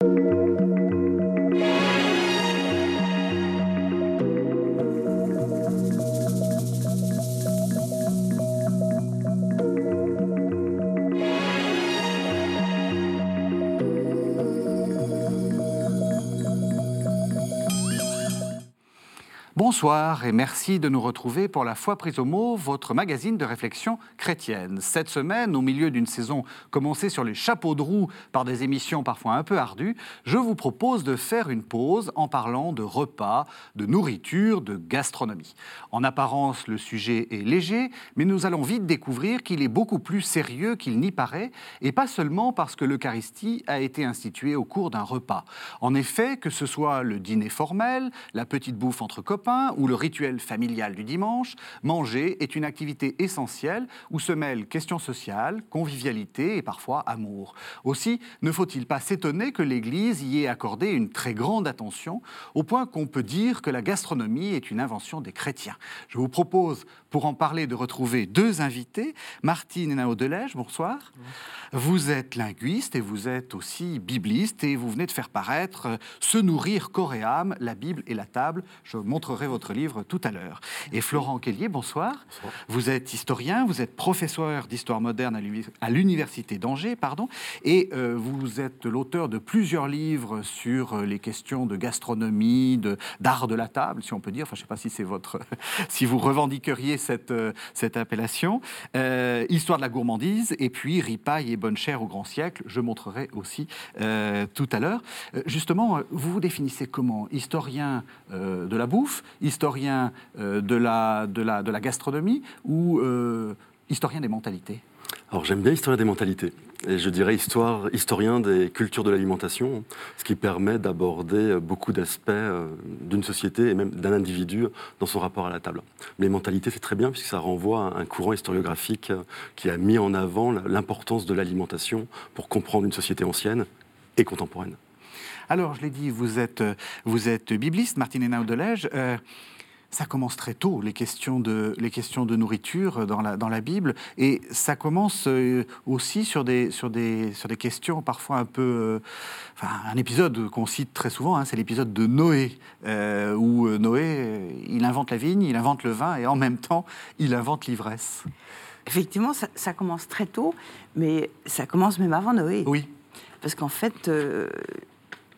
thank you Bonsoir et merci de nous retrouver pour La foi prise au mot, votre magazine de réflexion chrétienne. Cette semaine, au milieu d'une saison commencée sur les chapeaux de roue par des émissions parfois un peu ardues, je vous propose de faire une pause en parlant de repas, de nourriture, de gastronomie. En apparence, le sujet est léger, mais nous allons vite découvrir qu'il est beaucoup plus sérieux qu'il n'y paraît, et pas seulement parce que l'Eucharistie a été instituée au cours d'un repas. En effet, que ce soit le dîner formel, la petite bouffe entre copains, ou le rituel familial du dimanche, manger est une activité essentielle où se mêlent questions sociales, convivialité et parfois amour. Aussi, ne faut-il pas s'étonner que l'Église y ait accordé une très grande attention, au point qu'on peut dire que la gastronomie est une invention des chrétiens. Je vous propose, pour en parler, de retrouver deux invités. Martine Nao Delège, bonsoir. Vous êtes linguiste et vous êtes aussi bibliste et vous venez de faire paraître euh, Se nourrir corps et âme, la Bible et la table. Je montrerai votre livre tout à l'heure. Et Florent Kellier, bonsoir. Vous êtes historien, vous êtes professeur d'histoire moderne à l'université d'Angers, pardon, et euh, vous êtes l'auteur de plusieurs livres sur euh, les questions de gastronomie, d'art de la table, si on peut dire. Enfin, je ne sais pas si c'est votre, si vous revendiqueriez cette euh, cette appellation. histoire de la gourmandise, et puis ripaille et bonne chère au grand siècle. Je montrerai aussi tout à l'heure. justement, vous vous définissez comment? Historien de la bouffe, historien euh, de, la, de, la, de la gastronomie ou euh, historien des mentalités? Alors j'aime bien historien des mentalités, et je dirais histoire, historien des cultures de l'alimentation, ce qui permet d'aborder beaucoup d'aspects euh, d'une société et même d'un individu dans son rapport à la table. les mentalités, c'est très bien puisque ça renvoie à un courant historiographique qui a mis en avant l'importance de l'alimentation pour comprendre une société ancienne et contemporaine. Alors, je l'ai dit, vous êtes, vous êtes bibliste, Martine Hénaud de euh, ça commence très tôt, les questions de, les questions de nourriture dans la, dans la Bible. Et ça commence euh, aussi sur des, sur, des, sur des questions parfois un peu. Euh, enfin, un épisode qu'on cite très souvent, hein, c'est l'épisode de Noé, où Noé, il invente la vigne, il invente le vin, et en même temps, il invente l'ivresse. Effectivement, ça, ça, commence très tôt, mais ça commence même avant Noé. Oui. Parce qu'en fait,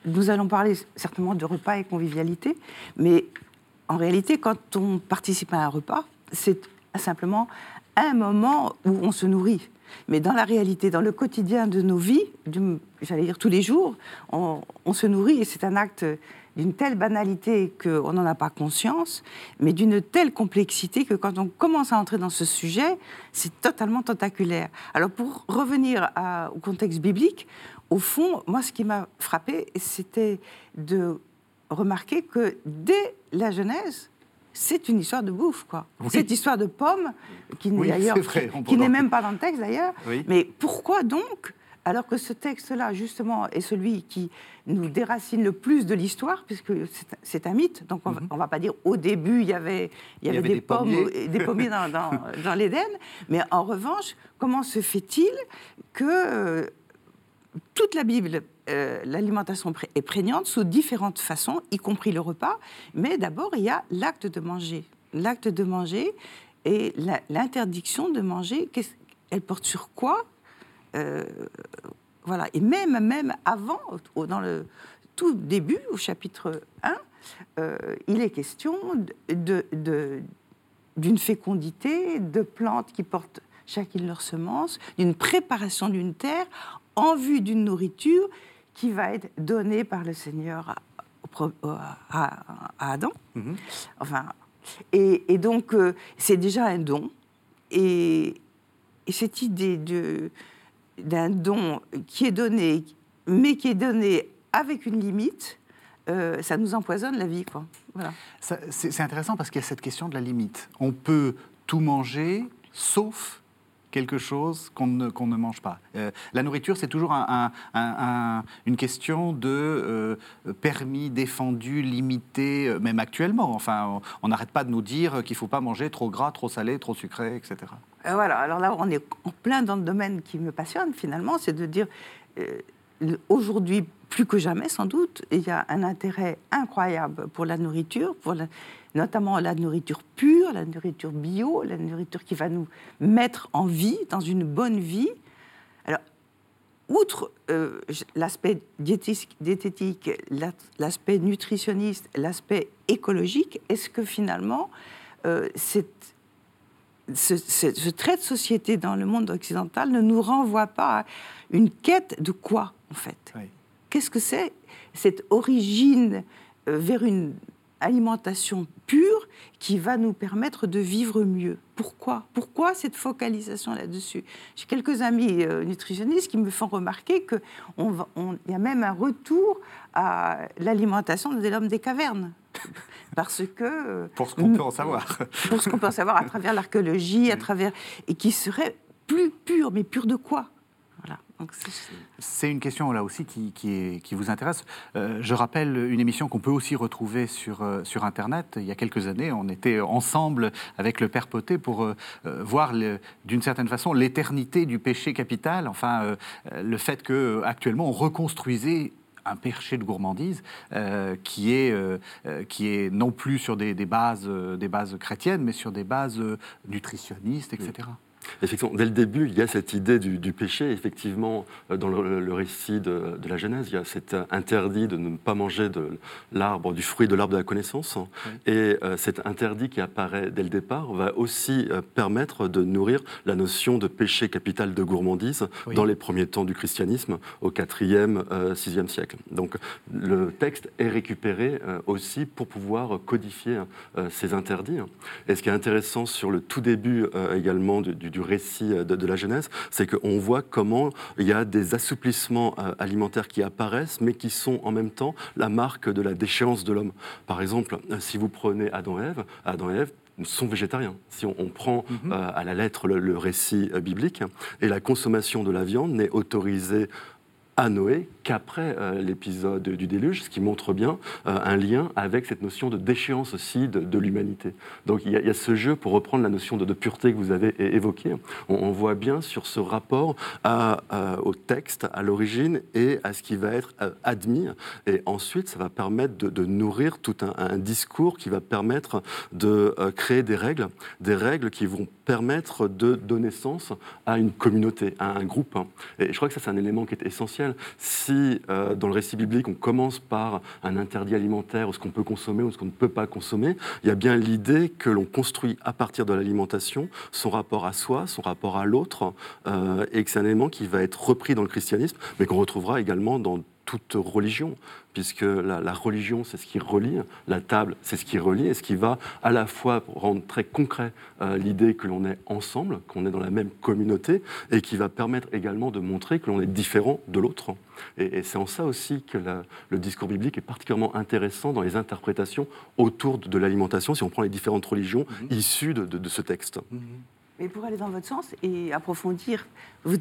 nous allons parler certainement de repas et convivialité, mais en réalité, quand on participe à un repas, c'est simplement un moment où on se nourrit. Mais dans la réalité, dans le quotidien de nos vies, j'allais dire tous les jours, on, se nourrit et c'est un acte d'une telle banalité qu'on n'en a pas conscience, mais d'une telle complexité que quand on commence à entrer dans ce sujet, c'est totalement tentaculaire. Alors pour revenir au contexte biblique, au fond, moi, ce qui m'a frappé, c'était de remarquer que dès la Genèse, c'est une histoire de bouffe, quoi. Cette histoire de pommes, qui n'est même pas dans le texte d'ailleurs. Mais pourquoi donc alors que ce texte-là, justement, est celui qui nous déracine le plus de l'histoire, puisque c'est un mythe. Donc, on ne mhm. va pas dire au début, il y avait, il y avait, des, pommes, pommiers, des pommiers dans, dans l'Éden. Mais en revanche, comment se fait-il que euh, toute la Bible, euh, l'alimentation est prégnante sous différentes façons, y compris le repas. Mais d'abord, il y a l'acte de manger. L'acte de manger et l'interdiction de manger, elle porte sur quoi euh, Voilà. Et même, même avant, dans le tout début, au chapitre 1, euh, il est question d'une fécondité, de plantes qui portent chacune leur semence, d'une préparation d'une terre en vue d'une nourriture qui va être donnée par le Seigneur à, Adam. Mhm. Enfin, et, donc, euh, c'est déjà un don. Et, cette idée d'un don qui est donné, mais qui est donné avec une limite, euh, ça nous empoisonne la vie. Quoi. Voilà. C'est intéressant parce qu'il y a cette question de la limite. On peut tout manger, sauf quelque chose qu'on ne, mange pas. Euh, la nourriture, c'est toujours un, une question de euh, permis, défendu, limité, euh, même actuellement. Enfin, on n'arrête pas de nous dire qu'il ne faut pas manger trop gras, trop salé, trop sucré, etc. voilà, alors là, on est en plein dans le domaine qui me passionne finalement, c'est de dire, aujourd'hui, plus que jamais sans doute, il y a un intérêt incroyable pour la nourriture, pour notamment la nourriture pure, la nourriture bio, la nourriture qui va nous mettre en vie, dans une bonne vie. Alors, outre euh, l'aspect diététique, l'aspect nutritionniste, l'aspect écologique, est-ce que finalement, euh, cette ce, trait de société dans le monde occidental ne nous renvoie pas à une quête de quoi, en fait? Qu'est-ce que c'est cette origine euh, vers une alimentation pure qui va nous permettre de vivre mieux. Pourquoi? Pourquoi cette focalisation là-dessus? J'ai quelques amis euh, nutritionnistes qui me font remarquer qu'il on, y a même un retour à l'alimentation de l'homme des cavernes. Parce que... Pour ce qu'on peut en savoir. Pour ce qu'on peut en savoir à travers l'archéologie, à travers... Et qui serait plus pur, mais pur de quoi? C'est une question là aussi qui, qui, vous intéresse. Euh, je rappelle une émission qu'on peut aussi retrouver sur, euh, sur Internet. Il y a quelques années, on était ensemble avec le Père Poté pour euh, voir d'une certaine façon l'éternité du péché capital, enfin le fait que actuellement on reconstruisait un péché de gourmandise qui, est, qui est non plus sur des, des bases, des bases chrétiennes, mais sur des bases nutritionnistes, etc. Effectivement, dès le début, il y a cette idée du, péché. Effectivement, euh, dans le, récit de, la Genèse, il y a cet interdit de ne pas manger de l'arbre, du fruit de l'arbre de la connaissance. Et euh, cet interdit qui apparaît dès le départ va aussi euh, permettre de nourrir la notion de péché capital de gourmandise dans les premiers temps du christianisme, au 4e, 6e siècle. Donc le texte est récupéré aussi pour pouvoir codifier ces interdits. Et ce qui est intéressant sur le tout début également du du, récit euh, de, la Genèse, c'est qu'on voit comment il y a des assouplissements euh, alimentaires qui apparaissent, mais qui sont en même temps la marque de la déchéance de l'homme. Par exemple, euh, si vous prenez Adam et Ève, Adam et Ève sont végétariens. Si on, prend mhm. à la lettre le, le récit biblique, et la consommation de la viande n'est autorisée à Noé qu'après euh, l'épisode du déluge, ce qui montre bien euh, un lien avec cette notion de déchéance aussi de, l'humanité. Donc il y, a, ce jeu, pour reprendre la notion de, pureté que vous avez évoquée, on, voit bien sur ce rapport euh, au texte, à l'origine et à ce qui va être admis. Et ensuite, ça va permettre de, nourrir tout un, discours qui va permettre de créer des règles, des règles qui vont permettre de donner sens à une communauté, à un groupe. Et je crois que ça, c'est un élément qui est essentiel. Euh, dans le récit biblique, on commence par un interdit alimentaire, ou ce qu'on peut consommer, ou ce qu'on ne peut pas consommer, il y a bien l'idée que l'on construit à partir de l'alimentation son rapport à soi, son rapport à l'autre, euh, et que c'est un élément qui va être repris dans le christianisme, mais qu'on retrouvera également dans toute religion, puisque la, religion, c'est ce qui relie, la table, c'est ce qui relie, et ce qui va à la fois rendre très concret euh, l'idée que l'on est ensemble, qu'on est dans la même communauté, et qui va permettre également de montrer que l'on est différent de l'autre. Et, c'est en ça aussi que le discours biblique est particulièrement intéressant dans les interprétations autour de, l'alimentation, si on prend les différentes religions mhm. issues de, ce texte. Mhm. Mais pour aller dans votre sens et approfondir, vous,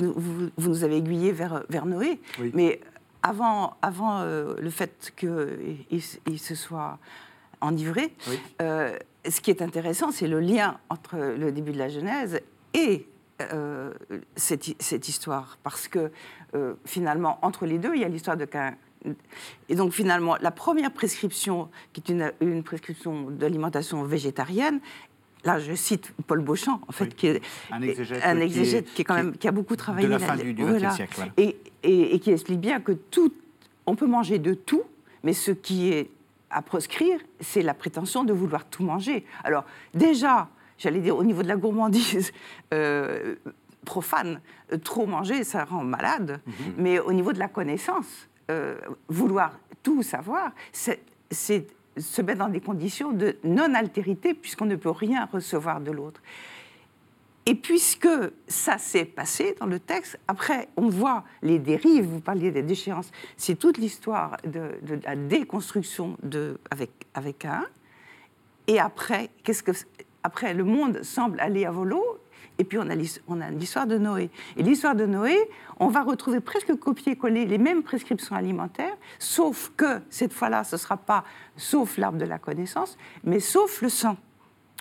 vous, nous avez aiguillé vers, vers Noé, mais avant, avant euh, le fait qu'il il se soit enivré, euh, ce qui est intéressant, c'est le lien entre le début de la Genèse et euh, cette, cette, histoire. Parce que finalement, entre les deux, il y a l'histoire de Cain. Et donc finalement, la première prescription, qui est une, une prescription d'alimentation végétarienne, là je cite Paul Beauchamp, en fait, qui est un exégète, qui, est, quand même, qui a beaucoup travaillé. De la fin du XXe siècle. Et, et, qui explique bien que tout, on peut manger de tout, mais ce qui est à proscrire, c'est la prétention de vouloir tout manger. Alors déjà, j'allais dire au niveau de la gourmandise euh, profane, trop manger, ça rend malade, mhm. mais au niveau de la connaissance, euh, vouloir tout savoir, c'est se mettre dans des conditions de non-altérité, puisqu'on ne peut rien recevoir de l'autre. Et puisque ça s'est passé dans le texte, après, on voit les dérives, vous parliez des déchéances, c'est toute l'histoire de, la déconstruction de, avec, avec un. Et après, qu'est-ce que, après, le monde semble aller à volo, et puis on a, l'histoire de Noé. Et l'histoire de Noé, on va retrouver presque copier-coller les mêmes prescriptions alimentaires, sauf que cette fois-là, ce ne sera pas sauf l'arbre de la connaissance, mais sauf le sang.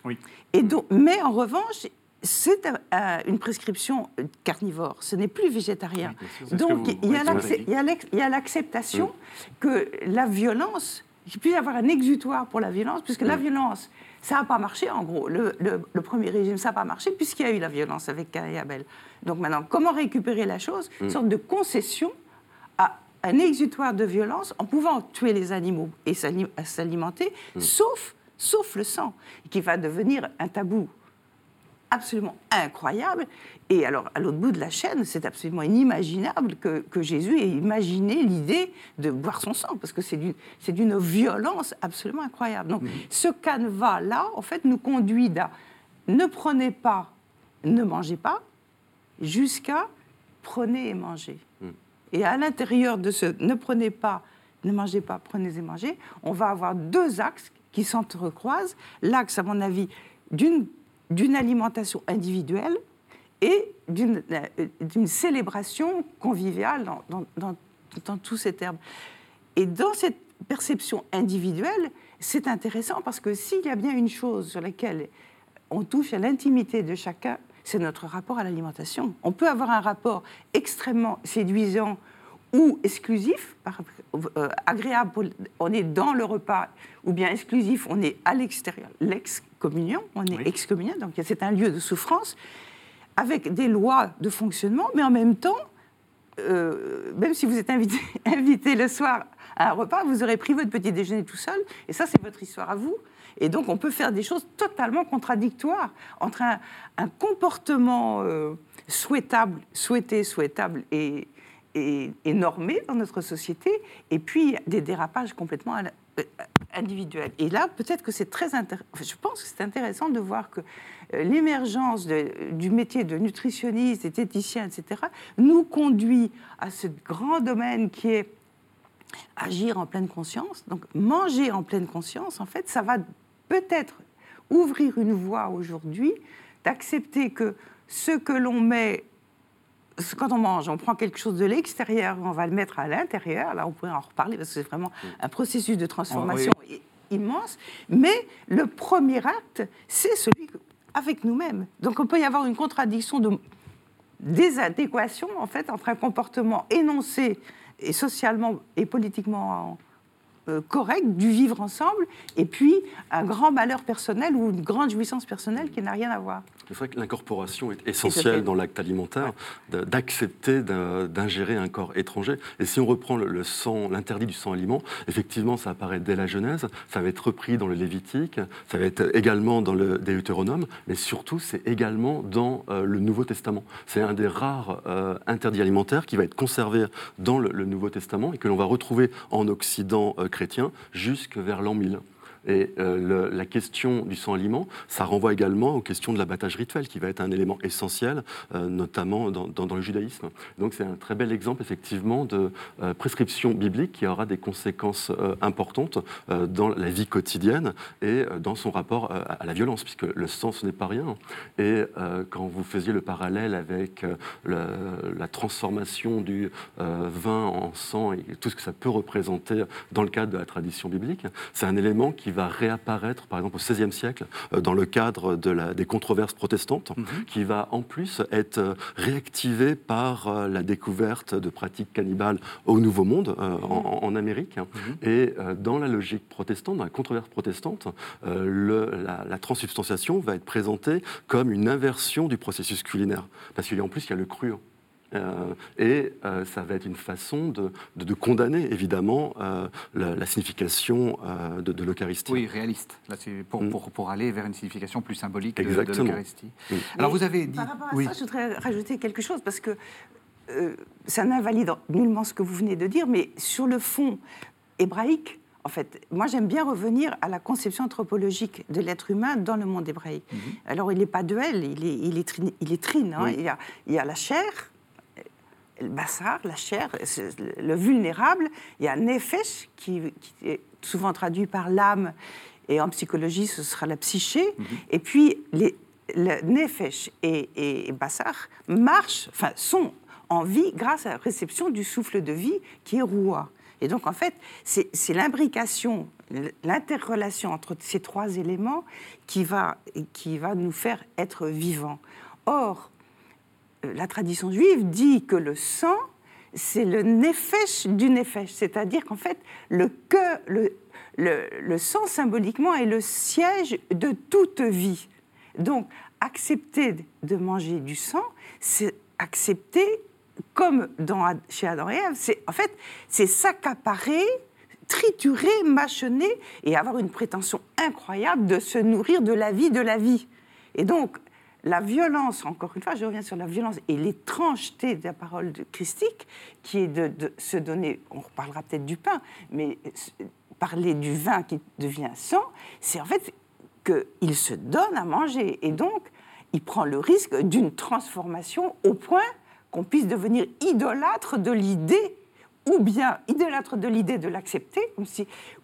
Oui. Et donc, mais en revanche, c'est euh, une prescription carnivore, ce n'est plus végétarien. Oui, Donc y a oui, il y a l'acceptation que la violence, qu'il puisse y avoir un exutoire pour la violence, puisque la violence, ça n'a pas marché en gros. Le, le- le premier régime, ça n'a pas marché, puisqu'il y a eu la violence avec Cain et Abel. Donc maintenant, comment récupérer la chose? Une sorte de concession à un exutoire de violence en pouvant tuer les animaux et s'ali- s'alimenter, sauf, sauf le sang, qui va devenir un tabou absolument incroyable. Et alors, à l'autre bout de la chaîne, c'est absolument inimaginable que, que Jésus ait imaginé l'idée de boire son sang, parce que c'est d'une- c'est d'une violence absolument incroyable. Donc, ce canevas-là, en fait, nous conduit à ne prenez pas, ne mangez pas, jusqu'à prenez et mangez. Et à l'intérieur de ce ne prenez pas, ne mangez pas, prenez et mangez, on va avoir deux axes qui s'entrecroisent. L'axe, à mon avis, d'une d'une alimentation individuelle et d'une euh, célébration conviviale dans- dans tous ces termes. Et dans cette perception individuelle, c'est intéressant parce que s'il y a bien une chose sur laquelle on touche à l'intimité de chacun, c'est notre rapport à l'alimentation. On peut avoir un rapport extrêmement séduisant ou exclusif, euh, agréable, on est dans le repas, ou bien exclusif, on est à l'extérieur, l'ex-communion, on est Oui. excommunié, donc c'est un lieu de souffrance, avec des lois de fonctionnement, mais en même temps, euh, même si vous êtes invité, invité le soir à un repas, vous aurez pris votre petit déjeuner tout seul, et ça, c'est votre histoire à vous. Et donc, on peut faire des choses totalement contradictoires entre un, un comportement euh, souhaitable, souhaité, souhaitable et, et normé dans notre société, et puis des dérapages complètement euh, individuels. Et là, peut-être que c'est très intéressant. Je pense que c'est intéressant de voir que euh, l'émergence du métier de nutritionniste, diététicien, etc., nous conduit à ce grand domaine qui est agir en pleine conscience. Donc manger en pleine conscience, en fait, ça va peut-être ouvrir une voie aujourd'hui d'accepter que ce que l'on met, quand on mange, on prend quelque chose de l'extérieur, on va le mettre à l'intérieur. Là, on pourrait en reparler parce que c'est vraiment un processus de transformation i- immense. Mais le premier acte, c'est celui avec nous-mêmes. Donc on peut y avoir une contradiction de désadéquation en fait entre un comportement énoncé et socialement et politiquement euh, correct du vivre ensemble et puis un grand malheur personnel ou une grande jouissance personnelle qui n'a rien à voir. C'est vrai que l'incorporation est essentielle dans l'acte alimentaire, d'accepter d'ingérer un corps étranger. Et si on reprend le, le sang, l'interdit du sang aliment, effectivement, ça apparaît dès la Genèse, ça va être repris dans le Lévitique, ça va être également dans le Deutéronome, mais surtout, c'est également dans euh, le Nouveau Testament. C'est un des rares euh, interdits alimentaires qui va être conservé dans le, le Nouveau Testament et que l'on va retrouver en Occident euh, chrétien jusque vers l'an 1000. Et euh, la question du sang-aliment, ça renvoie également aux questions de l'abattage rituel, qui va être un élément essentiel, euh, notamment dans, le judaïsme. Donc c'est un très bel exemple, effectivement, de euh, prescription biblique qui aura des conséquences importantes dans la vie quotidienne et dans son rapport à la violence, puisque le sang, ce n'est pas rien. Et quand vous faisiez le parallèle avec la transformation du vin en sang et tout ce que ça peut représenter dans le cadre de la tradition biblique, c'est un élément qui va réapparaître, par exemple, au XVIe siècle, euh, dans le cadre de la- des controverses protestantes, qui va en plus être euh, réactivé par euh, la découverte de pratiques cannibales au Nouveau Monde, euh, en, en Amérique. Et euh, dans la logique protestante, dans la controverse protestante, le- la, la transsubstantiation va être présentée comme une inversion du processus culinaire. Parce qu'en plus, il y a le cru. Euh, et euh, ça va être une façon de, de- de condamner évidemment euh, la, la signification euh, de, de l'Eucharistie. Oui, réaliste. Là, c'est pour, Mm. pour, pour aller vers une signification plus symbolique de, l'Eucharistie. Mm. Alors, Mais vous avez dit. Par rapport à oui. ça, je voudrais rajouter quelque chose parce que euh, ça n'invalide nullement ce que vous venez de dire, mais sur le fond hébraïque, en fait, moi j'aime bien revenir à la conception anthropologique de l'être humain dans le monde hébraïque. Alors il n'est pas duel, il est, il est, trine, il est trine, hein. Oui. il, y a, il y a la chair, le bassar, la chair, le vulnérable, il y a nefesh, qui, qui est souvent traduit par l'âme, et en psychologie, ce sera la psyché, et puis les, le nefesh et, et, et bassar marchent, enfin, sont en vie grâce à la réception du souffle de vie qui est roua. Et donc, en fait, c'est l'imbrication, l'interrelation entre ces trois éléments qui va, qui va nous faire être vivants. Or, la tradition juive dit que le sang, c'est le nefesh du nefesh, c'est-à-dire qu'en fait, le, cœur, le, le, le, sang symboliquement est le siège de toute vie. Donc, accepter de manger du sang, c'est accepter, comme dans, chez Adam et Ève, c'est en fait, c'est s'accaparer triturer, mâchonner et avoir une prétention incroyable de se nourrir de la vie de la vie. Et donc, la violence, encore une fois, je reviens sur la violence et l'étrangeté de la parole de christique, qui est de, se donner, on reparlera peut-être du pain, mais parler du vin qui devient sang, c'est en fait qu'il se donne à manger. Et donc, il prend le risque d'une transformation au point qu'on puisse devenir idolâtre de l'idée ou bien idolâtre de l'idée de l'accepter,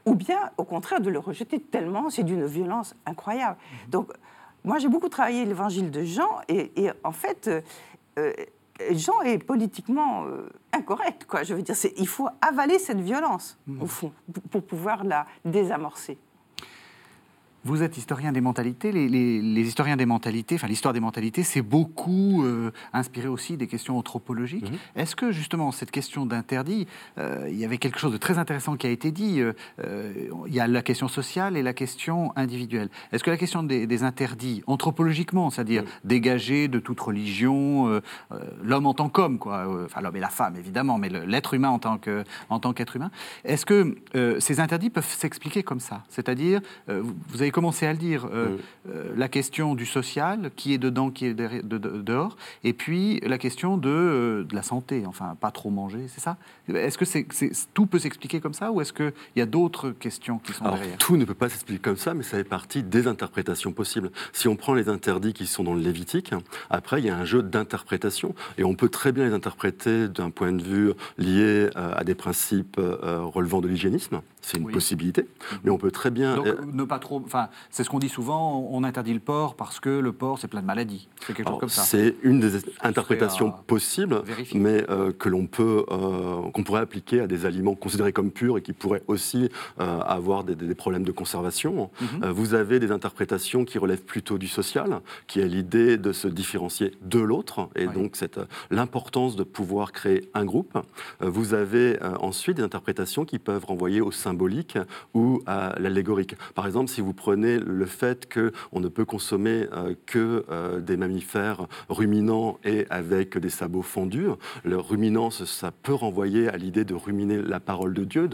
ou bien au contraire de le rejeter tellement c'est d'une violence incroyable. Mhm. Donc, moi j'ai beaucoup travaillé l'évangile de Jean, et, en fait, euh, euh, Jean est politiquement euh, incorrect. Quoi. Je veux dire, il faut avaler cette violence, au fond, pour pouvoir la désamorcer. Vous êtes historien des mentalités. Les, historiens des mentalités, enfin l'histoire des mentalités, c'est beaucoup euh, inspiré aussi des questions anthropologiques. Mhm. Est-ce que justement cette question d'interdit, euh, il y avait quelque chose de très intéressant qui a été dit. Euh, il y a la question sociale et la question individuelle. Est-ce que la question des, interdits anthropologiquement, c'est-à-dire mhm. dégagés de toute religion, l'homme en tant qu'homme, quoi, enfin l'homme et la femme évidemment, mais l'être humain en tant que en tant qu'être humain, est-ce que ces interdits peuvent s'expliquer comme ça? C'est-à-dire, vous avez commencé à le dire, euh, euh, la question du social, qui est dedans, qui est dehors, et puis la question de, euh, de la santé, enfin, pas trop manger, c'est ça? Est-ce que c'est, tout peut s'expliquer comme ça, ou est-ce qu'il y a d'autres questions qui sont derrière? Tout ne peut pas s'expliquer comme ça, mais ça fait partie des interprétations possibles. Si on prend les interdits qui sont dans le Lévitique, après, il y a un jeu d'interprétation, et on peut très bien les interpréter d'un point de vue lié à des principes relevant de l'hygiénisme, c'est une possibilité, mais on peut très bien... Donc, ne pas trop... Enfin, c'est ce qu'on dit souvent, on interdit le porc parce que le porc, c'est plein de maladies. C'est quelque chose comme ça. C'est une des interprétations possibles, mais euh, que l'on peut, euh, qu'on pourrait appliquer à des aliments considérés comme purs et qui pourraient aussi euh, avoir des, problèmes de conservation. Mhm. vous avez des interprétations qui relèvent plutôt du social, qui est l'idée de se différencier de l'autre, et donc cette, l'importance de pouvoir créer un groupe. vous avez ensuite des interprétations qui peuvent renvoyer au symbolique ou à l'allégorique. Par exemple, si vous prenez le fait qu'on ne peut consommer euh, que euh, des mammifères ruminants et avec des sabots fendus. Le ruminant, ça peut renvoyer à l'idée de ruminer la parole de Dieu,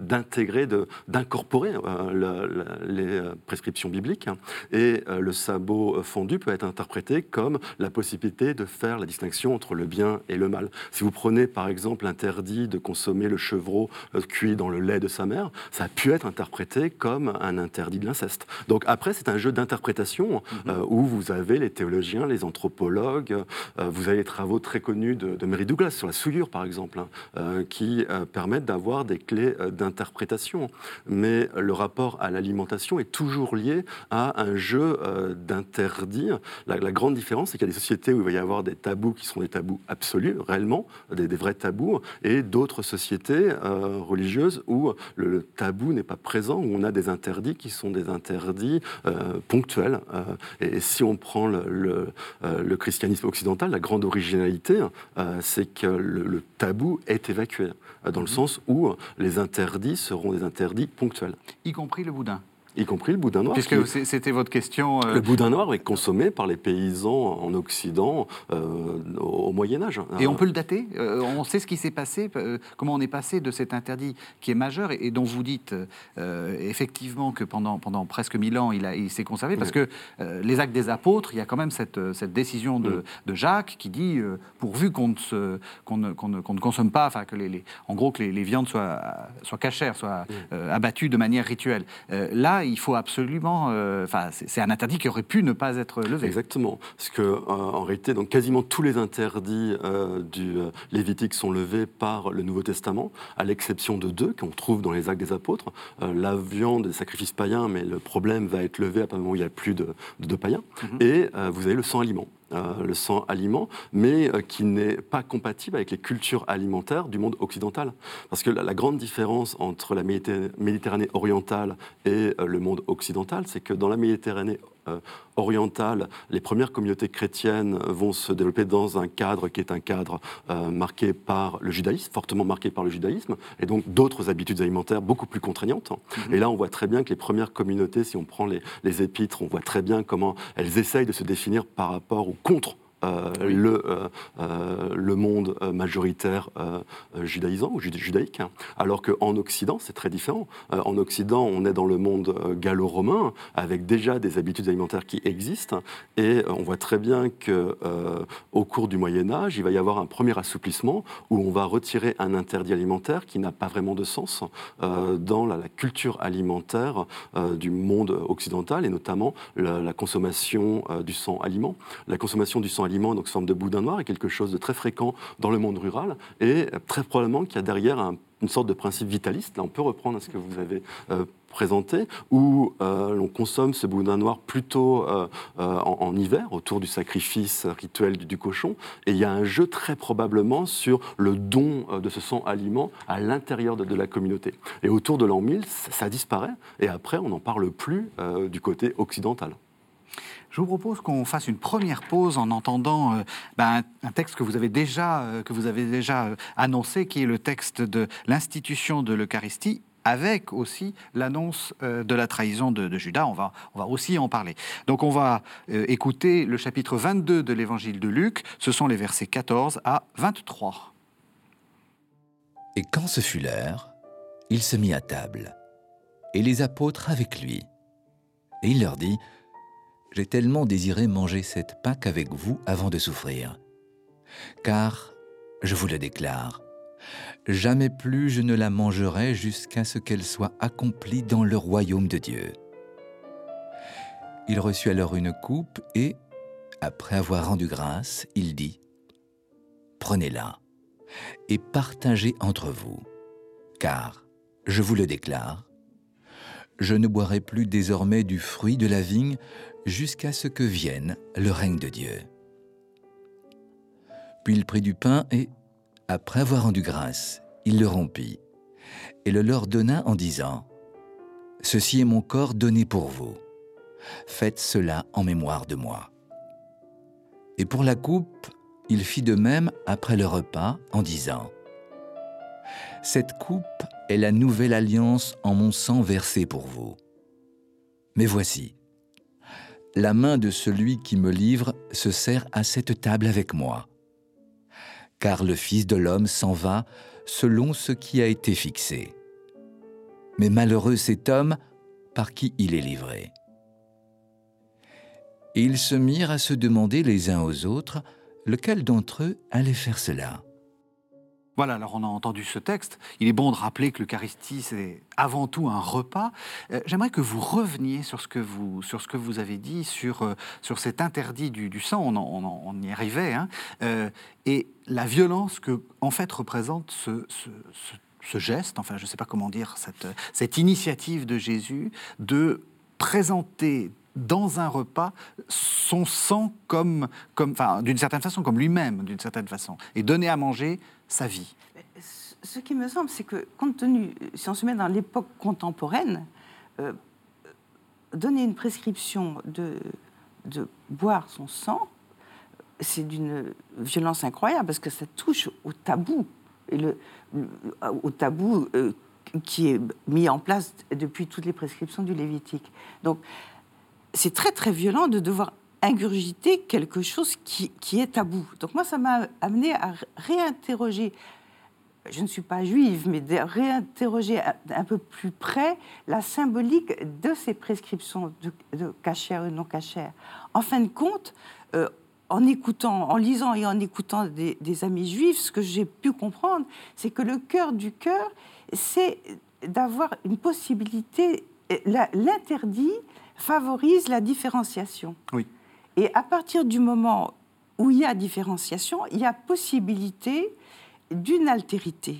d'intégrer, de, d'incorporer euh, les prescriptions bibliques. Et le sabot fondu peut être interprété comme la possibilité de faire la distinction entre le bien et le mal. Si vous prenez par exemple l'interdit de consommer le chevreau cuit dans le lait de sa mère, ça a pu être interprété comme un interdit de l'inceste. Donc après, c'est un jeu d'interprétation mhm. euh, où vous avez les théologiens, les anthropologues, euh, vous avez les travaux très connus de, Mary Douglas sur la souillure, par exemple, hein, euh, qui permettent d'avoir des clés d'interprétation. Mais le rapport à l'alimentation est toujours lié à un jeu d'interdit. La, grande différence, c'est qu'il y a des sociétés où il va y avoir des tabous qui sont des tabous absolus, réellement, des, vrais tabous, et d'autres sociétés religieuses où le, le tabou n'est pas présent, où on a des interdits qui sont des interdits interdit euh, ponctuel. Euh, et, si on prend le, euh, le, christianisme occidental, la grande originalité, c'est que le, tabou est évacué, dans le mhm. sens où les interdits seront des interdits ponctuels. Y compris le boudin y compris le boudin noir. Puisque c'était votre question. Euh, le boudin noir est consommé par les paysans en Occident euh, au Moyen Âge. Et on peut le dater euh, On sait ce qui s'est passé, comment on est passé de cet interdit qui est majeur et, dont vous dites effectivement que pendant, pendant presque mille ans il, il s'est conservé, parce que les actes des apôtres, il y a quand même cette, cette décision de, de, Jacques qui dit pourvu qu'on ne, qu'on ne, ne, consomme pas, enfin que les, en gros que les, viandes soient, soient cachères, soient abattues de manière rituelle. là, il faut absolument. Euh, enfin, c'est un interdit qui aurait pu ne pas être levé. Exactement. Parce que, euh, en réalité, donc, quasiment tous les interdits euh, du Lévitique sont levés par le Nouveau Testament, à l'exception de deux qu'on trouve dans les Actes des Apôtres. la viande des sacrifices païens, mais le problème va être levé à partir du moment où il n'y a plus de, de païens. Mhm. Et vous avez le sang aliment. Le sang aliment, mais qui n'est pas compatible avec les cultures alimentaires du monde occidental. Parce que la, grande différence entre la Méditerranée orientale et le monde occidental, c'est que dans la Méditerranée euh, orientale, les premières communautés chrétiennes vont se développer dans un cadre qui est un cadre euh, marqué par le judaïsme, fortement marqué par le judaïsme, et donc d'autres habitudes alimentaires beaucoup plus contraignantes. Mhm. Et là, on voit très bien que les premières communautés, si on prend les, les épîtres, on voit très bien comment elles essayent de se définir par rapport ou contre euh, le, euh, euh, le monde majoritaire judaïsant ou judaïque. Hein. Alors qu'en Occident, c'est très différent. en Occident, on est dans le monde gallo-romain, avec déjà des habitudes alimentaires qui existent, et on voit très bien que au cours du Moyen Âge, il va y avoir un premier assouplissement où on va retirer un interdit alimentaire qui n'a pas vraiment de sens dans la, culture alimentaire du monde occidental, et notamment la, la consommation du sang aliment. La consommation du sang donc sous forme de boudin noir, est quelque chose de très fréquent dans le monde rural, et très probablement qu'il y a derrière une sorte de principe vitaliste, là on peut reprendre ce que vous avez euh, présenté, où euh, l'on consomme ce boudin noir plutôt euh, en, hiver, autour du sacrifice rituel du, cochon, et il y a un jeu très probablement sur le don de ce sang aliment à l'intérieur de, la communauté. Et autour de l'an 1000, ça, ça, disparaît, et après on n'en parle plus du côté occidental. Je vous propose qu'on fasse une première pause en entendant euh, ben, un texte que vous avez déjà, euh, que vous avez déjà euh, annoncé, qui est le texte de l'institution de l'Eucharistie avec aussi l'annonce de la trahison de, Judas. On va, on va aussi en parler. Donc on va écouter le chapitre 22 de l'évangile de Luc. Ce sont les versets 14 à 23. Et quand ce fut l'heure, il se mit à table, et les apôtres avec lui. Et il leur dit, j'ai tellement désiré manger cette Pâque avec vous avant de souffrir. Car, je vous le déclare, jamais plus je ne la mangerai jusqu'à ce qu'elle soit accomplie dans le royaume de Dieu. Il reçut alors une coupe et, après avoir rendu grâce, il dit, Prenez-la et partagez entre vous, car, je vous le déclare, je ne boirai plus désormais du fruit de la vigne jusqu'à ce que vienne le règne de Dieu. Puis il prit du pain et, après avoir rendu grâce, il le rompit et le leur donna en disant, Ceci est mon corps donné pour vous. Faites cela en mémoire de moi. Et pour la coupe, il fit de même après le repas en disant, Cette coupe est la nouvelle alliance en mon sang versé pour vous. Mais voici, la main de celui qui me livre se serre à cette table avec moi. Car le Fils de l'homme s'en va selon ce qui a été fixé. Mais malheureux cet homme par qui il est livré. Et ils se mirent à se demander les uns aux autres lequel d'entre eux allait faire cela. Voilà, alors on a entendu ce texte. Il est bon de rappeler que l'Eucharistie, c'est avant tout un repas. Euh, j'aimerais que vous reveniez sur ce que vous, sur ce que vous avez dit, sur, euh, sur cet interdit du, sang, on, on, y arrivait, hein. euh, et la violence que, en fait, représente ce, ce, geste, enfin, je ne sais pas comment dire, cette, cette initiative de Jésus de présenter dans un repas son sang comme, comme enfin, d'une certaine façon, comme lui-même, d'une certaine façon, et donner à manger vie. Ce qui me semble, c'est que, compte tenu, si on se met dans l'époque contemporaine, euh, donner une prescription de, boire son sang, c'est d'une violence incroyable parce que ça touche au tabou, et au tabou euh, qui est mis en place depuis toutes les prescriptions du Lévitique. Donc, c'est très très violent de devoir ingurgiter quelque chose qui, qui est tabou. Donc moi, ça m'a amené à réinterroger, je ne suis pas juive, mais de réinterroger un peu plus près la symbolique de ces prescriptions de, de cachère et non cachère. En fin de compte, euh, en écoutant, en lisant et en écoutant des, des amis juifs, ce que j'ai pu comprendre, c'est que le cœur du cœur, c'est d'avoir une possibilité, l'interdit favorise la différenciation. Oui. Et à partir du moment où il y a différenciation, il y a possibilité d'une altérité.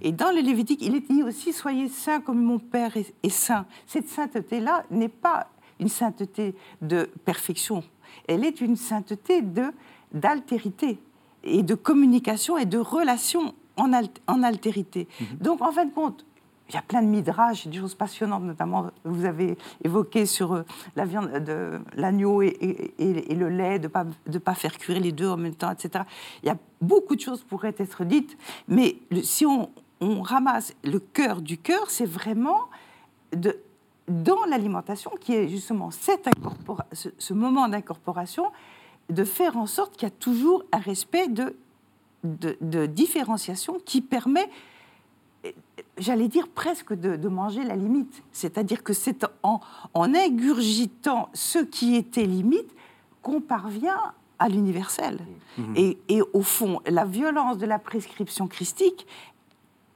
Et dans le Lévitique, il est dit aussi Soyez saints comme mon Père est, saint. Cette sainteté-là n'est pas une sainteté de perfection. elle est une sainteté de d'altérité et de communication et de relation en, en altérité. Mhm. Donc, en fin de compte, il y a plein de midrash, des choses passionnantes, notamment, vous avez évoqué sur euh, la viande de l'agneau et, le lait, de ne pas, faire cuire les deux en même temps, etc. Il y a beaucoup de choses pourraient être dites, mais si on, ramasse le cœur du cœur, c'est vraiment dans l'alimentation, qui est justement cette ce, ce moment d'incorporation, de faire en sorte qu'il y a toujours un respect de différenciation qui permet j'allais dire presque de, manger la limite. C'est-à-dire que c'est en, ingurgitant ce qui était limite qu'on parvient à l'universel. Mmh. Et, au fond, la violence de la prescription christique,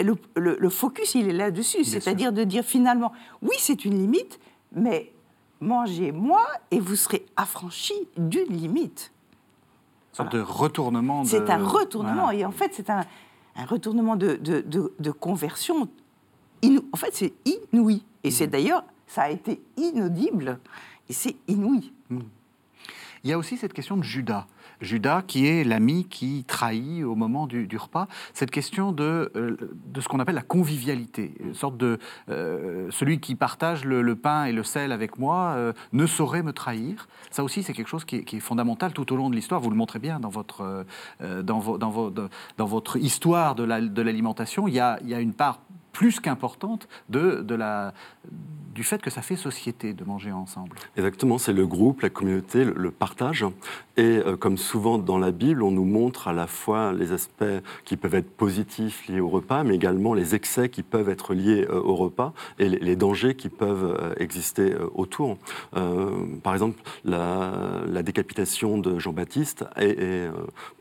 le, focus, il est là-dessus. C'est-à-dire de dire finalement, oui, c'est une limite, mais mangez moi et vous serez affranchi d'une limite. Une sorte de retournement. C'est un retournement. Et en fait, c'est un, un retournement de, de, conversion. en fait, c'est inouï. Et c'est mm. d'ailleurs, ça a été inaudible. Et c'est inouï. Mm. Il y a aussi cette question de Judas. Judas, qui est l'ami qui trahit au moment du, repas, cette question de, euh, de ce qu'on appelle la convivialité, une sorte de euh, celui qui partage le, pain et le sel avec moi euh, ne saurait me trahir. Ça aussi, c'est quelque chose qui est, fondamental tout au long de l'histoire. Vous le montrez bien dans votre, dans, dans, votre histoire de l'alimentation. il, y a, il y a une part plus qu'importante de, de la, du fait que ça fait société de manger ensemble. Exactement, c'est le groupe, la communauté, le, partage. Et euh, comme souvent dans la Bible, on nous montre à la fois les aspects qui peuvent être positifs liés au repas, mais également les excès qui peuvent être liés euh, au repas et les, dangers qui peuvent euh, exister autour. par exemple, la, la décapitation de Jean-Baptiste est,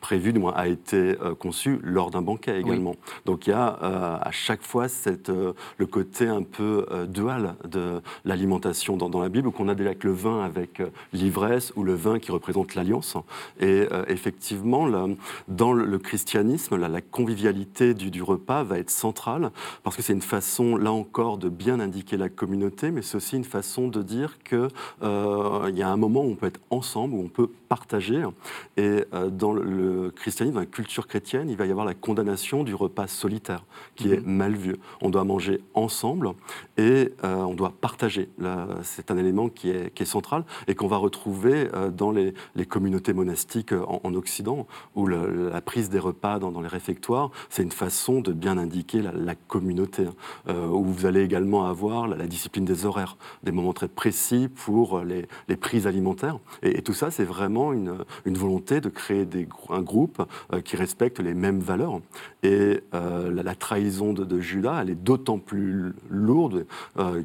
prévue, du moins a été conçue lors d'un banquet également. Donc il y a à chaque fois cette, le côté un peu dual de l'alimentation dans, la Bible, qu'on a déjà avec le vin avec l'ivresse ou le vin qui représente l'alliance. Et euh, effectivement, dans le, christianisme, la convivialité du, repas va être centrale parce que c'est une façon, là encore, de bien indiquer la communauté, mais c'est aussi une façon de dire qu'il euh, y a un moment où on peut être ensemble, où on peut partager. Et euh, dans le, christianisme, dans la culture chrétienne, il va y avoir la condamnation du repas solitaire, qui est mhm. mal vu. On doit manger ensemble et on doit partager. C'est un élément qui est, qui est central et qu'on va retrouver dans les, les communautés monastique en, Occident, où la prise des repas dans, les réfectoires, c'est une façon de bien indiquer la, communauté, hein. euh, où vous allez également avoir la, discipline des horaires, des moments très précis pour les, prises alimentaires. Et, tout ça, c'est vraiment une, volonté de créer des, un groupe euh, qui respecte les mêmes valeurs. Et euh, la, trahison de, Judas, elle est d'autant plus lourde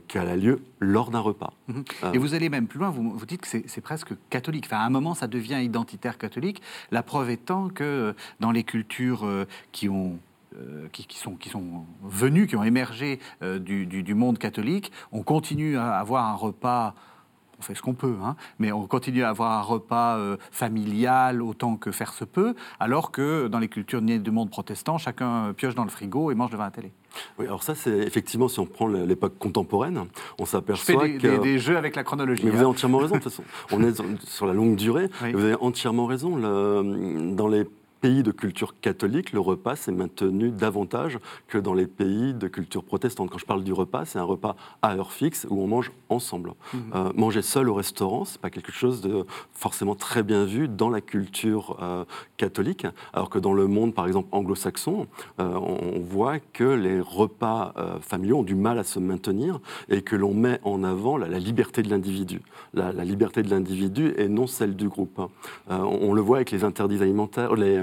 qu'elle a lieu lors d'un repas. Mhm. Et vous allez même plus loin, vous, vous dites que c'est presque catholique. Enfin, à un moment, ça devient identitaire catholique. La preuve étant que euh, dans les cultures euh, qui ont euh, qui, sont, qui sont venus, qui ont émergé du, du, monde catholique, on continue à avoir un repas fait ce qu'on peut, hein, mais on continue à avoir un repas familial autant que faire se peut, alors que dans les cultures du monde protestant, chacun pioche dans le frigo et mange devant la télé. Oui, alors ça, c'est effectivement, si on prend l'époque contemporaine, on s'aperçoit des, que... des, jeux avec la chronologie. Mais vous avez hein. entièrement raison, de toute façon. On est sur la longue durée, vous avez entièrement raison. Le, dans les pays de culture catholique, le repas s'est maintenu davantage que dans les pays de culture protestante. Quand je parle du repas, c'est un repas à heure fixe où on mange ensemble. Mhm. Euh, manger seul au restaurant, c'est pas quelque chose de forcément très bien vu dans la culture euh, catholique, alors que dans le monde, par exemple anglo-saxon, euh, on voit que les repas familiaux ont du mal à se maintenir et que l'on met en avant la, liberté de l'individu, la, liberté de l'individu et non celle du groupe. On, on, le voit avec les interdits alimentaires, les,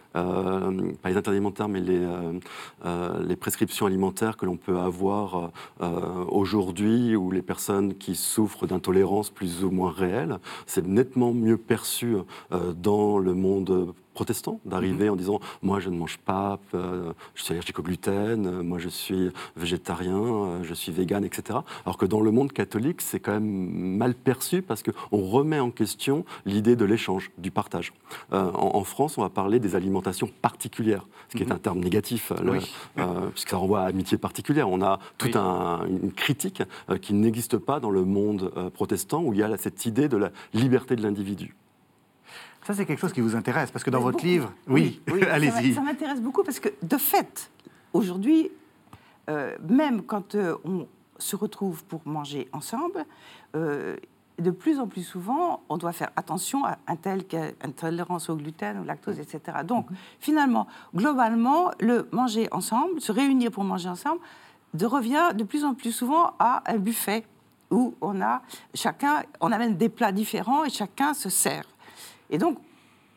euh, pas les interdits alimentaires, mais les, euh, euh, les prescriptions alimentaires que l'on peut avoir aujourd'hui, ou les personnes qui souffrent d'intolérance plus ou moins réelle, c'est nettement mieux perçu dans le monde protestant d'arriver mhm. en disant moi je ne mange pas, euh, je suis allergique au gluten, euh, moi je suis végétarien, euh, je suis vegan, etc. Alors que dans le monde catholique c'est quand même mal perçu parce qu'on remet en question l'idée de l'échange, du partage. En, France on va parler des particulières, ce qui est mhm. un terme négatif puisque ça renvoie à amitié particulière. On a toute une critique qui n'existe pas dans le monde protestant où il y a cette idée de la liberté de l'individu. Ça, c'est quelque chose qui vous intéresse, parce que dans votre beaucoup. livre, oui, allez-y. Ça m'intéresse beaucoup parce que, de fait, aujourd'hui, euh, même quand euh, on se retrouve pour manger ensemble, euh, de plus en plus souvent, on doit faire attention à un tel qui a une tolérance au gluten, au lactose, etc. Donc, finalement, globalement, le manger ensemble, se réunir pour manger ensemble, de revient de plus en plus souvent à un buffet où on a chacun, on amène des plats différents et chacun se sert. Et donc,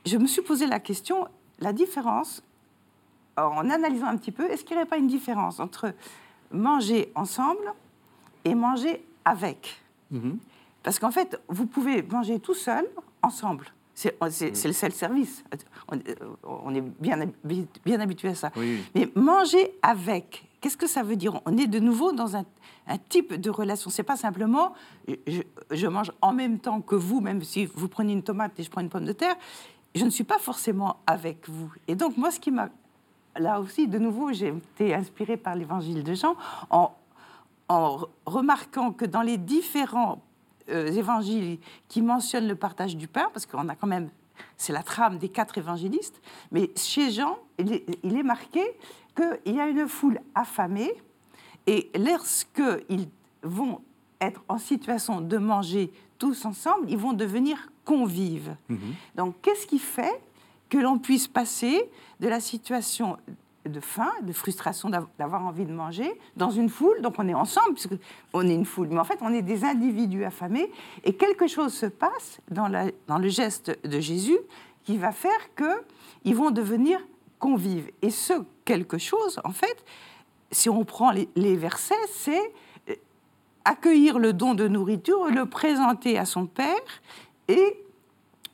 je me suis posé la question, la différence, en analysant un petit peu, est-ce qu'il n'y aurait pas une différence entre manger ensemble et manger avec? Mhm. Parce qu'en fait, vous pouvez manger tout seul, ensemble. C'est c'est le self-service. On, on est bien, bien habitué à ça. Oui. Mais manger avec, qu'est-ce que ça veut dire? On est de nouveau dans un, un type de relation. C'est pas simplement je, je mange en même temps que vous, même si vous prenez une tomate et je prends une pomme de terre. Je ne suis pas forcément avec vous. Et donc moi, ce qui m'a là aussi, de nouveau, j'ai été inspirée par l'évangile de Jean en, en re- remarquant que dans les différents euh, évangiles qui mentionnent le partage du pain, parce qu'on a quand même, c'est la trame des quatre évangélistes, mais chez Jean, il est, il est marqué qu'il y a une foule affamée, et lorsqu'ils vont être en situation de manger tous ensemble, ils vont devenir convives. Donc, qu'est-ce qui fait que l'on puisse passer de la situation de faim, de frustration d'av- d'avoir envie de manger dans une foule, donc on est ensemble, puisque on est une foule, mais en fait on est des individus affamés, et quelque chose se passe dans, le geste de Jésus qui va faire qu'ils vont devenir convives. Et ce quelque chose, en fait, si on prend les, les versets, c'est euh, accueillir le don de nourriture, le présenter à son Père, et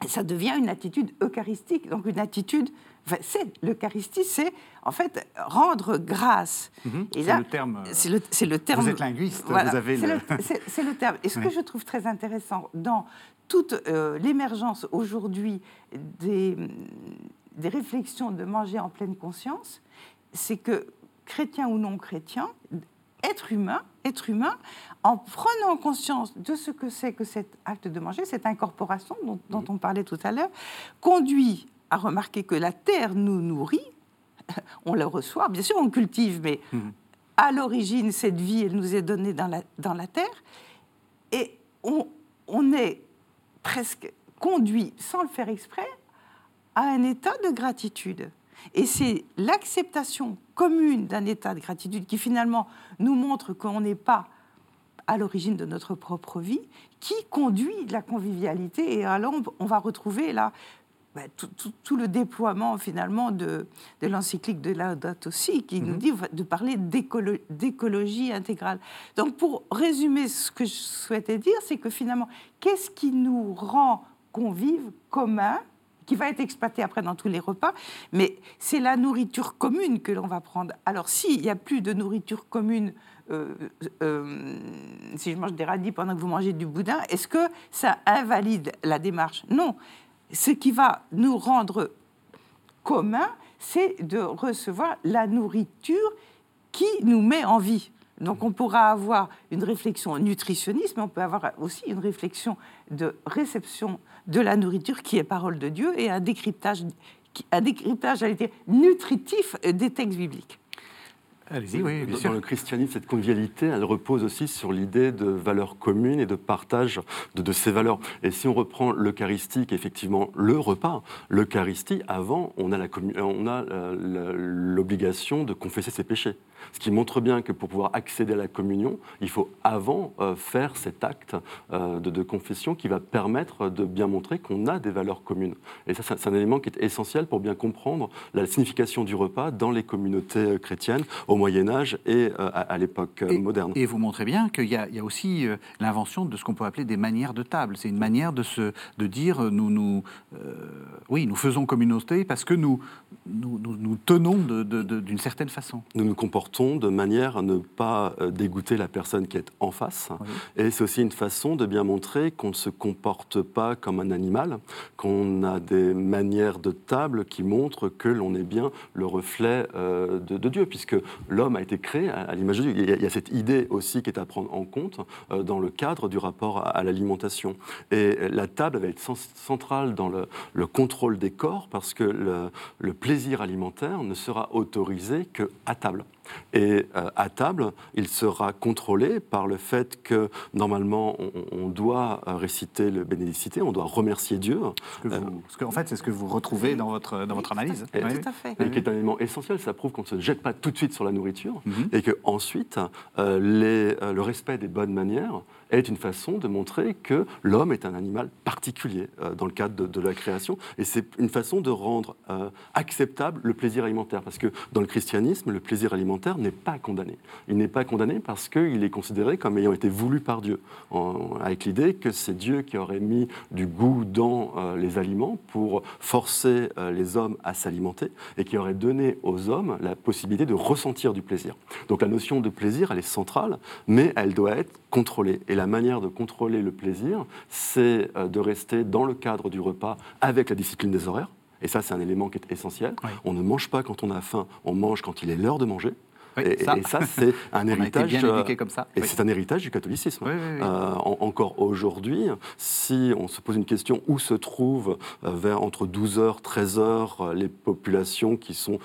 ça devient une attitude eucharistique, donc une attitude. Enfin, c'est l'Eucharistie, c'est en fait rendre grâce. Mhm. Et C'est là, le terme, euh, C'est le, terme. Vous êtes linguiste, Voilà, vous avez c'est le... c'est le terme. Et ce Oui. que je trouve très intéressant dans toute euh, l'émergence aujourd'hui des, des réflexions de manger en pleine conscience, c'est que chrétien ou non chrétien, être humain, être humain, en prenant conscience de ce que c'est que cet acte de manger, cette incorporation dont, dont on parlait tout à l'heure, conduit à remarquer que la terre nous nourrit, on la reçoit, bien sûr on cultive, mais Mhm. à l'origine, cette vie, elle nous est donnée dans la, dans la terre, et on, on est presque conduit, sans le faire exprès, à un état de gratitude. Et c'est l'acceptation commune d'un état de gratitude qui finalement nous montre qu'on n'est pas à l'origine de notre propre vie, qui conduit la convivialité. Et alors, on va retrouver là bah, tout, tout- tout le déploiement finalement de, de l'encyclique de Laudato Si, qui nous dit de parler d'écolo- d'écologie intégrale. Donc, pour résumer ce que je souhaitais dire, c'est que finalement, qu'est-ce qui nous rend convives, communs, qui va être exploité après dans tous les repas, mais c'est la nourriture commune que l'on va prendre. Alors, s'il n'y a plus de nourriture commune, euh, euh, si je mange des radis pendant que vous mangez du boudin, est-ce que ça invalide la démarche? Non. Ce qui va nous rendre communs, c'est de recevoir la nourriture qui nous met en vie. Donc on pourra avoir une réflexion nutritionniste, mais on peut avoir aussi une réflexion de réception de la nourriture qui est parole de Dieu et un décryptage, un décryptage nutritif des textes bibliques. Allez-y, oui, bien Dans- sûr. Dans le christianisme, cette convivialité, elle repose aussi sur l'idée de valeurs communes et de partage de, de ces valeurs. Et si on reprend l'Eucharistie, qui est effectivement le repas, l'Eucharistie, avant, on a euh, l'obligation de confesser ses péchés. Ce qui montre bien que pour pouvoir accéder à la communion, il faut avant euh, faire cet acte euh, de, de confession qui va permettre de bien montrer qu'on a des valeurs communes. Et ça, c'est un élément qui est essentiel pour bien comprendre la signification du repas dans les communautés euh, chrétiennes au Moyen Âge et euh, à, à l'époque moderne. Et vous montrez bien qu'il y, a il y a aussi l'invention de ce qu'on peut appeler des manières de table. C'est une manière de, se, de dire nous, nous, oui, nous faisons communauté parce que nous, nous, nous, nous tenons d'une certaine façon. Nous nous comportons de manière à ne pas euh, dégoûter la personne qui est en face. Et c'est aussi une façon de bien montrer qu'on ne se comporte pas comme un animal, qu'on a des manières de table qui montrent que l'on est bien le reflet euh, de, Dieu, puisque l'homme a été créé à, l'image de Dieu. Il y, a, cette idée aussi qui est à prendre en compte euh, dans le cadre du rapport à, l'alimentation. Et la table va être centrale dans le, contrôle des corps, parce que le, le plaisir alimentaire ne sera autorisé qu'à table. Et euh, à table, il sera contrôlé par le fait que normalement on, doit euh, réciter le bénédicité, on doit remercier Dieu. Ce que en fait, c'est ce que vous retrouvez dans votre, dans votre analyse. Et, Tout à fait. Et qui est un élément essentiel, ça prouve qu'on ne se jette pas tout de suite sur la nourriture mhm. et que ensuite euh, les, le respect des bonnes manières est une façon de montrer que l'homme est un animal particulier dans le cadre de, la création. Et c'est une façon de rendre acceptable le plaisir alimentaire. Parce que dans le christianisme, le plaisir alimentaire n'est pas condamné. Il n'est pas condamné parce qu'il est considéré comme ayant été voulu par Dieu, avec l'idée que c'est Dieu qui aurait mis du goût dans euh, les aliments pour forcer euh, les hommes à s'alimenter et qui aurait donné aux hommes la possibilité de ressentir du plaisir. Donc la notion de plaisir, elle est centrale, mais elle doit être contrôlée. La manière de contrôler le plaisir, c'est euh, de rester dans le cadre du repas avec la discipline des horaires. Et ça, c'est un élément qui est essentiel. On ne mange pas quand on a faim, on mange quand il est l'heure de manger et, ça, c'est un héritage. Euh, comme ça. Et c'est un héritage du catholicisme. Euh, encore aujourd'hui, si on se pose une question où se trouvent euh, vers entre 12h, 13h les populations qui sont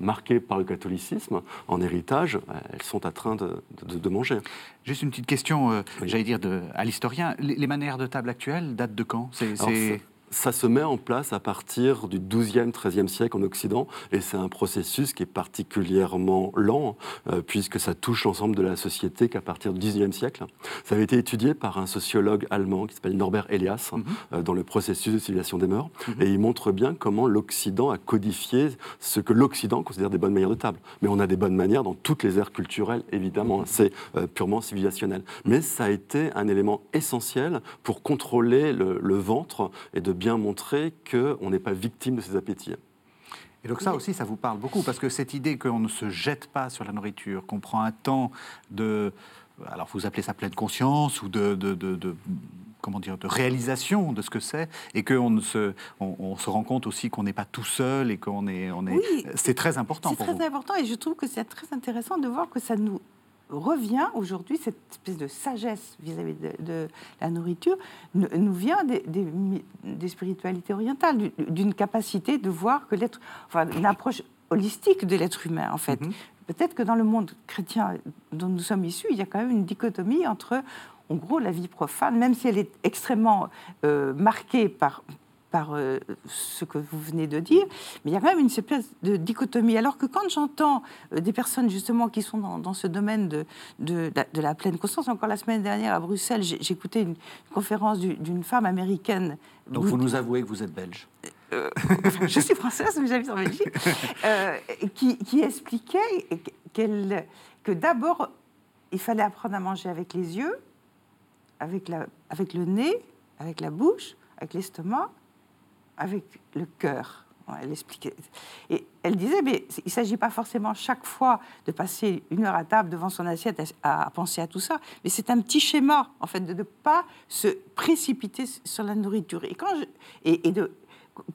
marquées par le catholicisme en héritage, elles sont en train de, de, manger. Juste une petite question, j'allais dire, de, à l'historien. Les, manières de table actuelles datent de quand? C'est ça se met en place à partir du XIIe, XIIIe siècle en Occident, et c'est un processus qui est particulièrement lent, euh, puisque ça touche l'ensemble de la société qu'à partir du XIXe siècle. Ça avait été étudié par un sociologue allemand qui s'appelle Norbert Elias, mhm. euh, dans le processus de civilisation des mœurs, mhm. et il montre bien comment l'Occident a codifié ce que l'Occident considère des bonnes manières de table. Mais on a des bonnes manières dans toutes les aires culturelles, évidemment, c'est euh, purement civilisationnel. Mais ça a été un élément essentiel pour contrôler le, le ventre et de bien montrer qu'on n'est pas victime de ses appétits. Et donc ça aussi, ça vous parle beaucoup, parce que cette idée qu'on ne se jette pas sur la nourriture, qu'on prend un temps de... Alors vous appelez ça pleine conscience ou de, de, comment dire, de réalisation de ce que c'est, et qu'on se, on, se rend compte aussi qu'on n'est pas tout seul et qu'on est, on est, c'est très important. C'est très important, et je trouve que c'est très intéressant de voir que ça nous revient aujourd'hui, cette espèce de sagesse vis-à-vis de, la nourriture, nous vient des, spiritualités orientales, d'une capacité de voir que l'être, enfin, une approche holistique de l'être humain, en fait. Mhm. Peut-être que dans le monde chrétien dont nous sommes issus, il y a quand même une dichotomie entre, en gros, la vie profane, même si elle est extrêmement euh, marquée par, par euh, ce que vous venez de dire, mais il y a quand même une espèce de dichotomie. Alors que quand j'entends euh, des personnes justement qui sont dans, ce domaine de, de, la pleine conscience, encore la semaine dernière à Bruxelles, écouté une conférence d'une femme américaine. Donc vous, nous avouez que vous êtes belge euh, je suis française, mais j'habite en Belgique, qui, qui, expliquait que d'abord, il fallait apprendre à manger avec les yeux, avec, la, avec le nez, avec la bouche, avec l'estomac, avec le cœur. Elle expliquait. Et elle disait, mais il ne s'agit pas forcément chaque fois de passer une heure à table devant son assiette à, penser à tout ça, mais c'est un petit schéma, en fait, de ne pas se précipiter sur la nourriture. Et, quand et, de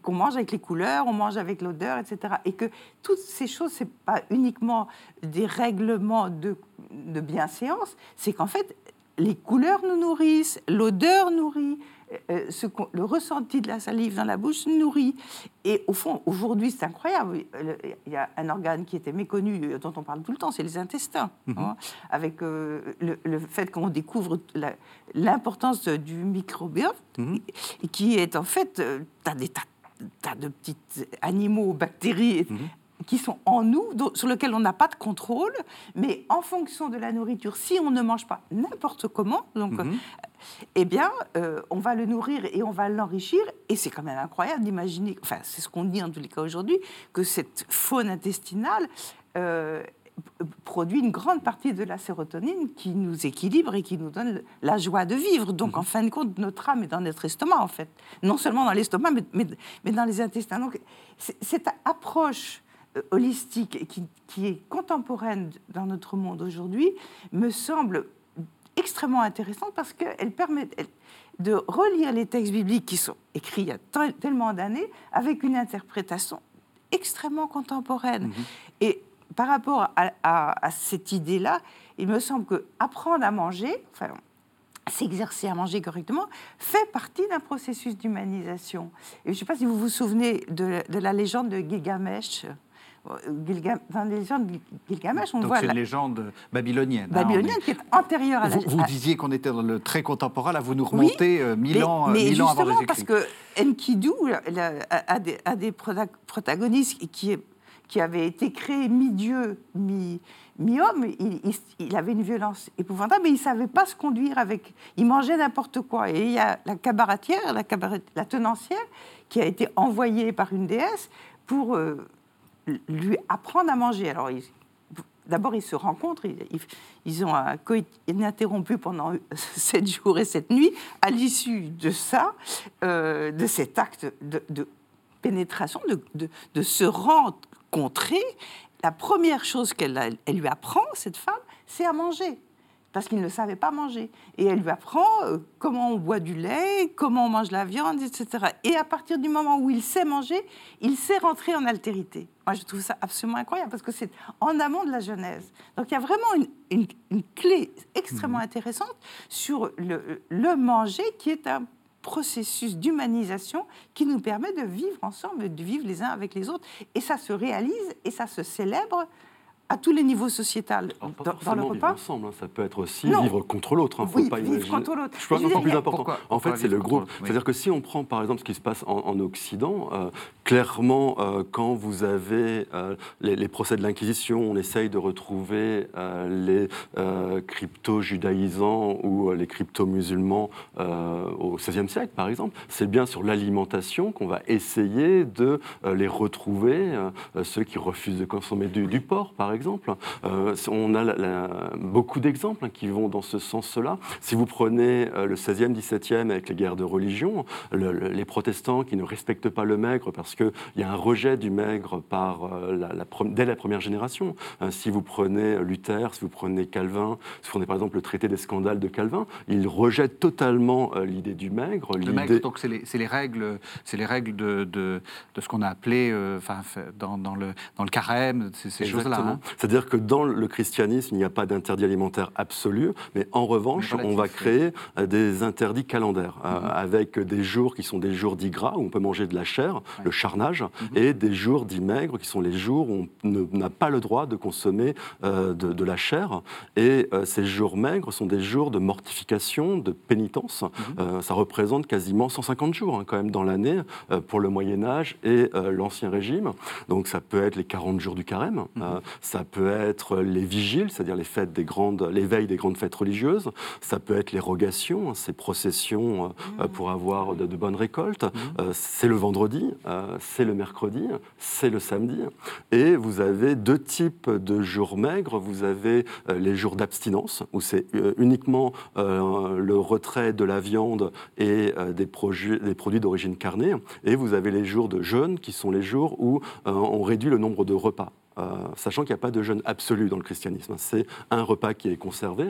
qu'on mange avec les couleurs, on mange avec l'odeur, etc. Et que toutes ces choses, c'est pas uniquement des règlements de, de bienséance, c'est qu'en fait, les couleurs nous nourrissent, l'odeur nourrit, euh, ce le ressenti de la salive dans la bouche nourrit. Et au fond, aujourd'hui, c'est incroyable. Il y a un organe qui était méconnu, euh, dont on parle tout le temps, c'est les intestins. Mhm. Hein, avec euh, le, fait qu'on découvre l'importance du microbiote, mhm. qui est en fait, tu as des tas, de petits animaux, bactéries, mhm qui sont en nous, sur lesquels on n'a pas de contrôle, mais en fonction de la nourriture, si on ne mange pas n'importe comment, donc, mhm. euh, eh bien, euh, on va le nourrir et on va l'enrichir. Et c'est quand même incroyable d'imaginer, enfin, c'est ce qu'on dit en tous les cas aujourd'hui, que cette faune intestinale euh, produit une grande partie de la sérotonine qui nous équilibre et qui nous donne la joie de vivre. Donc, en mhm. fin de compte, notre âme est dans notre estomac, en fait. Non seulement dans l'estomac, mais, mais, mais, dans les intestins. Donc, cette approche holistique et qui, qui est contemporaine dans notre monde aujourd'hui me semble extrêmement intéressante parce qu'elle permet de relire les textes bibliques qui sont écrits il y a tel- tellement d'années avec une interprétation extrêmement contemporaine. Et par rapport à, à- à cette idée-là, il me semble que apprendre à manger, enfin, s'exercer à manger correctement, fait partie d'un processus d'humanisation. Et je ne sais pas si vous vous souvenez de, de la légende de Gilgamesh. Gilga- Dans la légende de Gilgamesh, on Donc voit c'est la une légende babylonienne. hein, babylonienne est- qui est antérieure à la Vous, vous disiez qu'on était dans le très contemporain, là vous nous remontez euh, mille mais, ans, euh, mais mille ans avant justement parce que Enkidu a, des, a des prota- protagonistes qui, qui avaient été créés mi-dieu, mi- mi-homme. il, il- il avait une violence épouvantable, mais il ne savait pas se conduire avec... Il mangeait n'importe quoi. Et il y a la cabaretière, la, cabaret- la tenancière, qui a été envoyée par une déesse pour euh, lui apprendre à manger. Alors, D'abord, ils se rencontrent, ils, ont un coït ininterrompu pendant sept jours et sept nuits. À l'issue de ça, euh, de cet acte de, pénétration, de, de- se rencontrer, la première chose qu'elle lui apprend, cette femme, c'est à manger. Parce qu'il ne savait pas manger. Et elle lui apprend euh, comment on boit du lait, comment on mange la viande, etc. Et à partir du moment où il sait manger, il sait rentrer en altérité. Moi, je trouve ça absolument incroyable parce que c'est en amont de la Genèse. Donc il y a vraiment une, une- une clé extrêmement intéressante sur le, le manger qui est un processus d'humanisation qui nous permet de vivre ensemble, de vivre les uns avec les autres. Et ça se réalise et ça se célèbre à tous les niveaux sociétals Alors, dans, pas dans le vivre repas. ensemble, hein, ça peut être aussi Non. vivre contre l'autre. hein, faut Oui, pas vivre imaginer- contre l'autre. Je pense encore plus important. pourquoi- en pourquoi fait, c'est le groupe. Oui. C'est-à-dire que si on prend par exemple ce qui se passe en, en Occident, euh, clairement, euh, quand vous avez euh, les, les procès de l'Inquisition, on essaye de retrouver euh, les euh, crypto-judaïsants ou euh, les crypto-musulmans euh, au XVIe siècle, par exemple. C'est bien sur l'alimentation qu'on va essayer de euh, les retrouver, ceux qui refusent de consommer du, du porc, par exemple. Euh, on a la- la- beaucoup d'exemples hein, qui vont dans ce sens-là. Si vous prenez euh, le 16e, 17e avec les guerres de religion, le- le- les protestants qui ne respectent pas le maigre parce qu'il y a un rejet du maigre par, euh, la, dès la première génération. Euh, si vous prenez Luther, si vous prenez Calvin, si vous prenez par exemple le traité des scandales de Calvin, il rejette totalement l'idée du maigre. Le maigre, donc c'est les, règles, c'est les règles de, de, de ce qu'on a appelé, euh, enfin, dans, dans le dans le carême, ces, ces choses-là. Hein. C'est-à-dire que dans le christianisme, il n'y a pas d'interdit alimentaire absolu, mais en revanche, on va créer euh, des interdits calendaires, euh, Mhm. avec des jours qui sont des jours dits gras, où on peut manger de la chair, le charnage, Mhm. et des jours dits maigres, qui sont les jours où on n'a pas le droit de consommer euh, de, de la chair. Et euh, ces jours maigres sont des jours de mortification, de pénitence. Mhm. Ça représente quasiment 150 jours hein, quand même dans l'année pour le Moyen Âge et l'Ancien Régime. Donc ça peut être les 40 jours du carême, Mhm. Ça peut être les vigiles, c'est-à-dire les fêtes des grandes, les veilles des grandes fêtes religieuses. Ça peut être les rogations, hein, ces processions euh, euh, pour avoir de, bonnes récoltes. Euh, c'est le vendredi, c'est le mercredi, c'est le samedi. Et vous avez deux types de jours maigres. Vous avez les jours d'abstinence, où c'est uniquement le retrait de la viande et des, produits d'origine carnée. Et vous avez les jours de jeûne, qui sont les jours où on réduit le nombre de repas. Euh, sachant qu'il n'y a pas de jeûne absolu dans le christianisme. C'est un repas qui est conservé.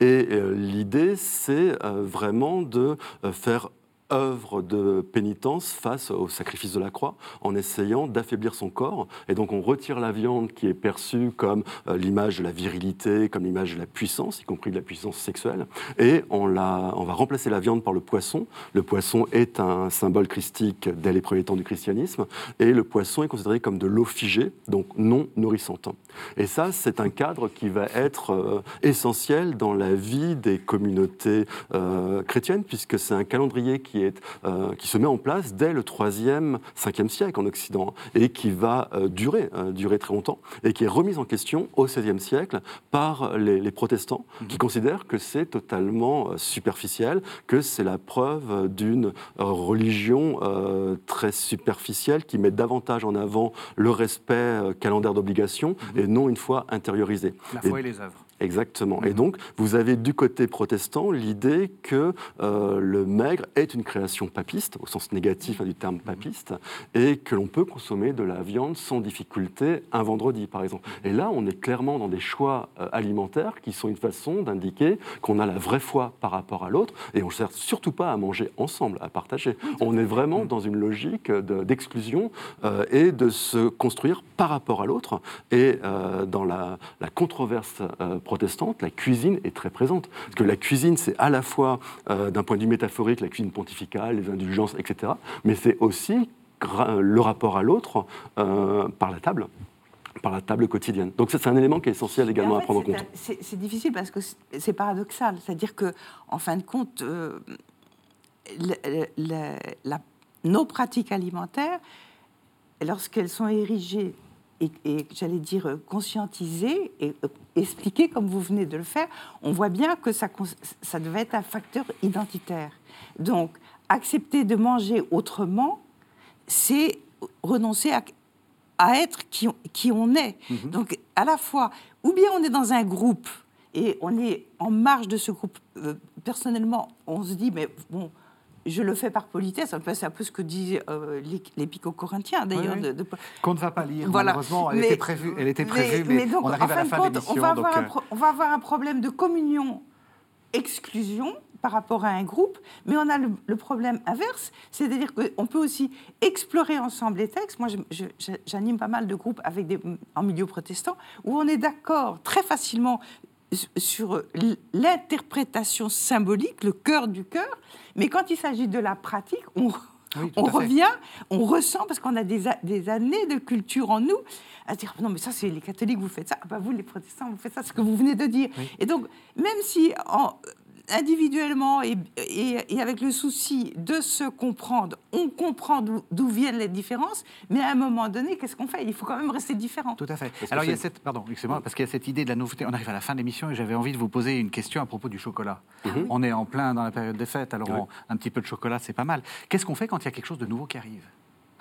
Et euh, l'idée, c'est euh, vraiment de faire œuvre de pénitence face au sacrifice de la croix, en essayant d'affaiblir son corps. Et donc on retire la viande qui est perçue comme euh, l'image de la virilité, comme l'image de la puissance, y compris de la puissance sexuelle, et on, la, on va remplacer la viande par le poisson. Le poisson est un symbole christique dès les premiers temps du christianisme, et le poisson est considéré comme de l'eau figée, donc non nourrissante. Et ça, c'est un cadre qui va être euh, essentiel dans la vie des communautés euh, chrétiennes, puisque c'est un calendrier qui, est, euh, qui se met en place dès le 3e, 5e siècle en Occident, et qui va euh, durer, euh, durer très longtemps, et qui est remise en question au 16e siècle par les, les protestants, qui considèrent que c'est totalement superficiel, que c'est la preuve d'une religion très superficielle qui met davantage en avant le respect calendaire d'obligation et non une foi intériorisée. La Et- foi et les œuvres. Exactement. Et donc, vous avez du côté protestant l'idée que euh, le maigre est une création papiste, au sens négatif hein, du terme papiste, et que l'on peut consommer de la viande sans difficulté un vendredi, par exemple. Et là, on est clairement dans des choix euh, alimentaires qui sont une façon d'indiquer qu'on a la vraie foi par rapport à l'autre, et on ne cherche surtout pas à manger ensemble, à partager. On est vraiment dans une logique d'exclusion euh, et de se construire par rapport à l'autre. Et dans la, la controverse protestante, la cuisine est très présente. Parce que la cuisine, c'est à la fois, euh, d'un point de vue métaphorique, la cuisine pontificale, les indulgences, etc., mais c'est aussi le rapport à l'autre euh, par la table par la table quotidienne. Donc c'est un élément qui est essentiel également à prendre en compte. C'est difficile parce que c'est paradoxal, c'est-à-dire que en fin de compte, euh, nos pratiques alimentaires, lorsqu'elles sont érigées et, j'allais dire conscientiser et expliquer comme vous venez de le faire, on voit bien que ça, ça devait être un facteur identitaire. Donc, accepter de manger autrement, c'est renoncer à, à être qui on, qui on est. Mhm. Donc, à la fois, ou bien on est dans un groupe et on est en marge de ce groupe. Euh, personnellement, on se dit, mais bon, je le fais par politesse, c'est un peu ce que dit euh, corinthiens d'ailleurs. Qu'on ne va pas lire, malheureusement, elle était prévue, elle était prévue mais, on arrive à la fin de l'émission. On, euh, on, va avoir un problème de communion, exclusion par rapport à un groupe, mais on a le, problème inverse, c'est-à-dire qu'on peut aussi explorer ensemble les textes. Moi, j'anime pas mal de groupes avec des, en milieu protestant, où on est d'accord très facilement sur l'interprétation symbolique, le cœur du cœur, mais quand il s'agit de la pratique, on, on revient, on ressent, parce qu'on a des, des, années de culture en nous, à dire non, mais ça, c'est les catholiques, vous faites ça, ah, bah, vous, les protestants, vous faites ça, ce que vous venez de dire. Et donc, même si en, individuellement et, et, avec le souci de se comprendre, on comprend d'où viennent les différences, mais à un moment donné, qu'est-ce qu'on fait? Il faut quand même rester différent. Tout à fait. Alors il y a cette, pardon, excusez-moi, parce qu'il y a cette idée de la nouveauté. On arrive à la fin de l'émission et j'avais envie de vous poser une question à propos du chocolat. Mhm. On est en plein dans la période des fêtes, alors un petit peu de chocolat, c'est pas mal. Qu'est-ce qu'on fait quand il y a quelque chose de nouveau qui arrive?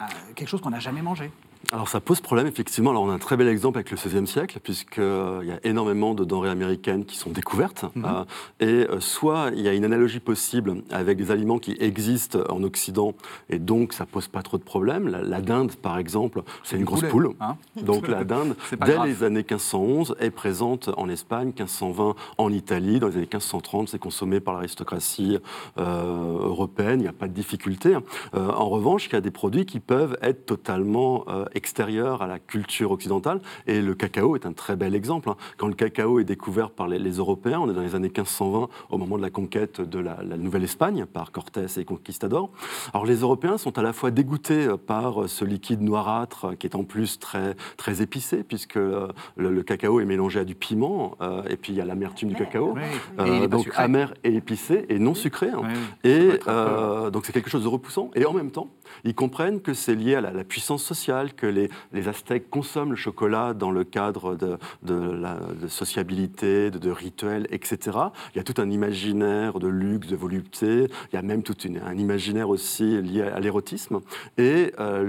Euh, Quelque chose qu'on n'a jamais mangé alors ça pose problème, effectivement. Alors on a un très bel exemple avec le XVIe siècle, puisqu'il euh, y a énormément de denrées américaines qui sont découvertes. Mhm. Euh, et euh, soit il y a une analogie possible avec des aliments qui existent en Occident, et donc ça pose pas trop de problèmes. La, dinde, par exemple, c'est une grosse poule. Hein donc la dinde, dès les années 1511, est présente en Espagne, 1520 en Italie, dans les années 1530, c'est consommé par l'aristocratie européenne, il n'y a pas de difficulté. en revanche, il y a des produits qui peuvent être totalement extérieur à la culture occidentale. Et le cacao est un très bel exemple. Hein. Quand le cacao est découvert par les, Européens, on est dans les années 1520, au moment de la conquête de la, Nouvelle-Espagne par Cortés et Conquistador. Alors les Européens sont à la fois dégoûtés euh, par euh, ce liquide noirâtre euh, qui est en plus très, très épicé, puisque le, cacao est mélangé à du piment, et puis il y a l'amertume du cacao. donc amer et épicé et non sucré. Hein. Et donc c'est quelque chose de repoussant. Et en même temps, ils comprennent que c'est lié à la, la puissance sociale, que les, Aztèques consomment le chocolat dans le cadre de, sociabilité, de, rituels, etc. Il y a tout un imaginaire de luxe, de volupté. Il y a même tout un imaginaire aussi lié à, l'érotisme. Et euh,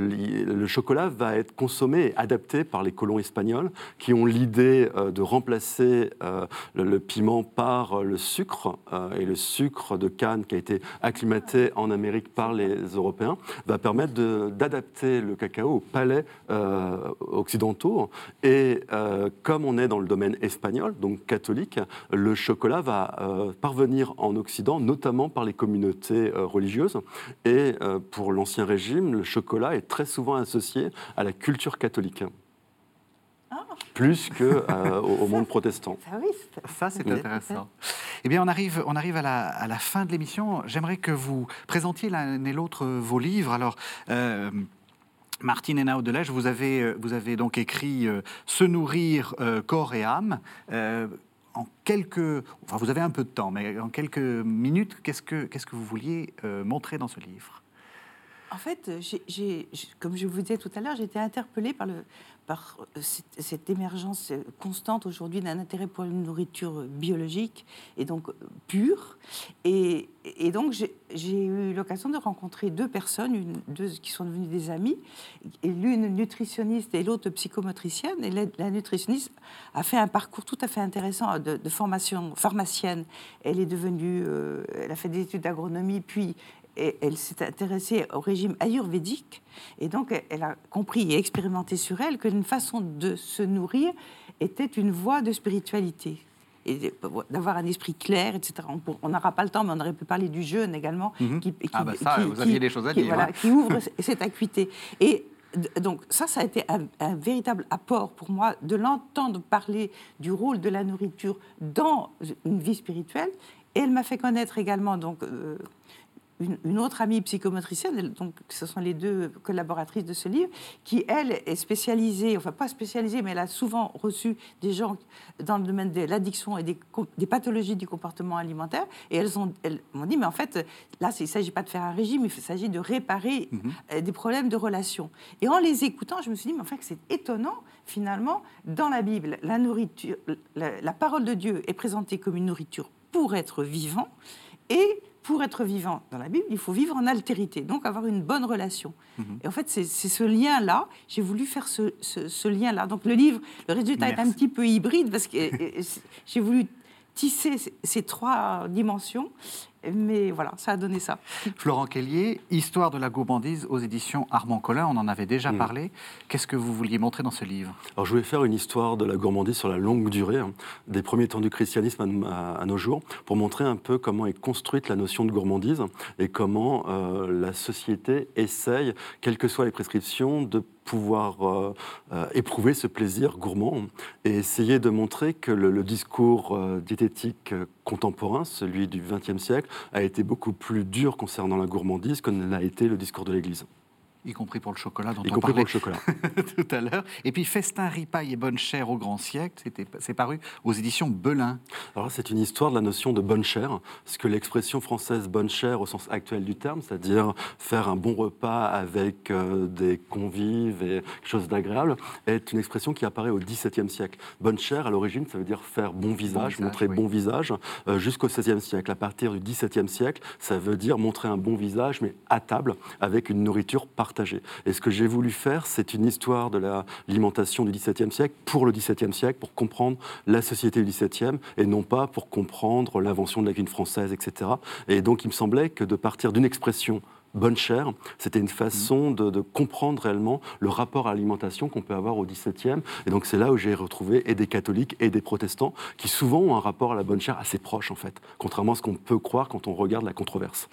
le chocolat va être consommé et adapté par les colons espagnols qui ont l'idée euh, de remplacer euh, le, piment par le sucre. et le sucre de canne qui a été acclimaté en Amérique par les Européens va permettre d'adapter le cacao au palais euh, occidentaux. Et euh, comme on est dans le domaine espagnol, donc catholique, le chocolat va euh, parvenir en Occident, notamment par les communautés religieuses. Et pour l'Ancien Régime, le chocolat est très souvent associé à la culture catholique ah. plus qu'au au monde protestant. Ça, c'est intéressant. Eh bien, on arrive, on arrive à, la, à la fin de l'émission. J'aimerais que vous présentiez l'un et l'autre vos livres. Alors, Martine Henao Delège, vous avez, euh, vous avez donc écrit euh, Se nourrir euh, corps et âme. en quelques, enfin vous avez un peu de temps, mais en quelques minutes, qu'est-ce que, que vous vouliez montrer dans ce livre? En fait, comme je vous disais tout à l'heure, j'ai été interpellée par, le, par euh, cette, émergence constante aujourd'hui d'un intérêt pour une nourriture biologique et donc euh, pure. Et, donc, j'ai eu l'occasion de rencontrer deux personnes, deux qui sont devenues des amies, l'une nutritionniste et l'autre psychomotricienne. Et la, nutritionniste a fait un parcours tout à fait intéressant de, de formation pharmacienne. Elle est devenue, euh, elle a fait des études d'agronomie, puis et elle s'est intéressée au régime ayurvédique. Et donc, elle- a compris et expérimenté sur elle qu'une façon de se nourrir était une voie de spiritualité. Et de- d'avoir un esprit clair, etc. On n'aura pas le temps, mais on aurait pu parler du jeûne également. Mhm. qui- Ah bah ça, vous aviez des choses à dire, voilà, hein. qui ouvre cette acuité. Et donc ça, ça a été un, un véritable apport pour moi de l'entendre parler du rôle de la nourriture dans une vie spirituelle. Et elle m'a fait connaître également donc euh, une, une autre amie psychomotricienne, donc ce sont les deux collaboratrices de ce livre, qui elle est spécialisée, enfin pas spécialisée, mais elle a souvent reçu des gens dans le domaine de l'addiction et des, pathologies du comportement alimentaire, et elles ont- elles m'ont dit, mais en fait, là, il ne s'agit pas de faire un régime, il s'agit de réparer euh, des problèmes de relations. Et en les écoutant, je me suis dit, mais en fait, c'est étonnant, finalement, dans la Bible, la nourriture, la, la parole de Dieu est présentée comme une nourriture pour être vivant, et pour être vivant dans la Bible, il faut vivre en altérité, donc avoir une bonne relation. Et en fait, c'est ce lien-là, j'ai voulu faire ce, ce- ce lien-là. Donc le livre, le résultat est un petit peu hybride parce que j'ai voulu tisser ces- ces trois dimensions, mais voilà, ça a donné ça. Florent Kellier, Histoire de la gourmandise aux éditions Armand Collin, on en avait déjà Mm. parlé. Qu'est-ce que vous vouliez montrer dans ce livre? Alors, je voulais faire une histoire de la gourmandise sur la longue durée, hein, des premiers temps du christianisme à, à- à nos jours, pour montrer un peu comment est construite la notion de gourmandise et comment euh, la société essaye, quelles que soient les prescriptions, de pouvoir euh, euh, éprouver ce plaisir gourmand et essayer de montrer que le, discours euh, diététique contemporain, celui du XXe siècle, a été beaucoup plus dur concernant la gourmandise que ne l'a été le discours de l'Église, Y compris pour le chocolat dont y on compris parlait pour le chocolat. tout à l'heure. Et puis Festin, ripaille et bonne chère au grand siècle, c'est paru aux éditions Belin. Alors c'est une histoire de la notion de bonne chère, ce que l'expression française bonne chère au sens actuel du terme, c'est-à-dire faire un bon repas avec euh, des convives et quelque chose d'agréable, est une expression qui apparaît au XVIIe siècle. Bonne chère, à l'origine, ça veut dire faire bon visage, montrer bon visage, euh, jusqu'au XVIe siècle. À partir du XVIIe siècle, ça veut dire montrer un bon visage, mais à table, avec une nourriture Et ce que j'ai voulu faire, c'est une histoire de l'alimentation du XVIIe siècle pour le XVIIe siècle, pour comprendre la société du XVIIe, et non pas pour comprendre l'invention de la cuisine française, etc. Et donc, il me semblait que de partir d'une expression bonne chère, c'était une façon de, de comprendre réellement le rapport à l'alimentation qu'on peut avoir au XVIIe. Et donc, c'est là où j'ai retrouvé et des catholiques et des protestants qui souvent ont un rapport à la bonne chère assez proche, en fait, contrairement à ce qu'on peut croire quand on regarde la controverse.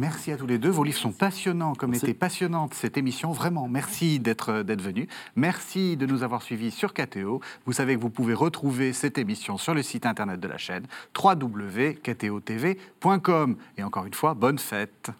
Merci à tous les deux. Vos livres sont passionnants, comme était passionnante cette émission. Vraiment, merci d'être d'être venus. Merci de nous avoir suivis sur KTO. Vous savez que vous pouvez retrouver cette émission sur le site internet de la chaîne www.ktotv.com. Et encore une fois, bonne fête.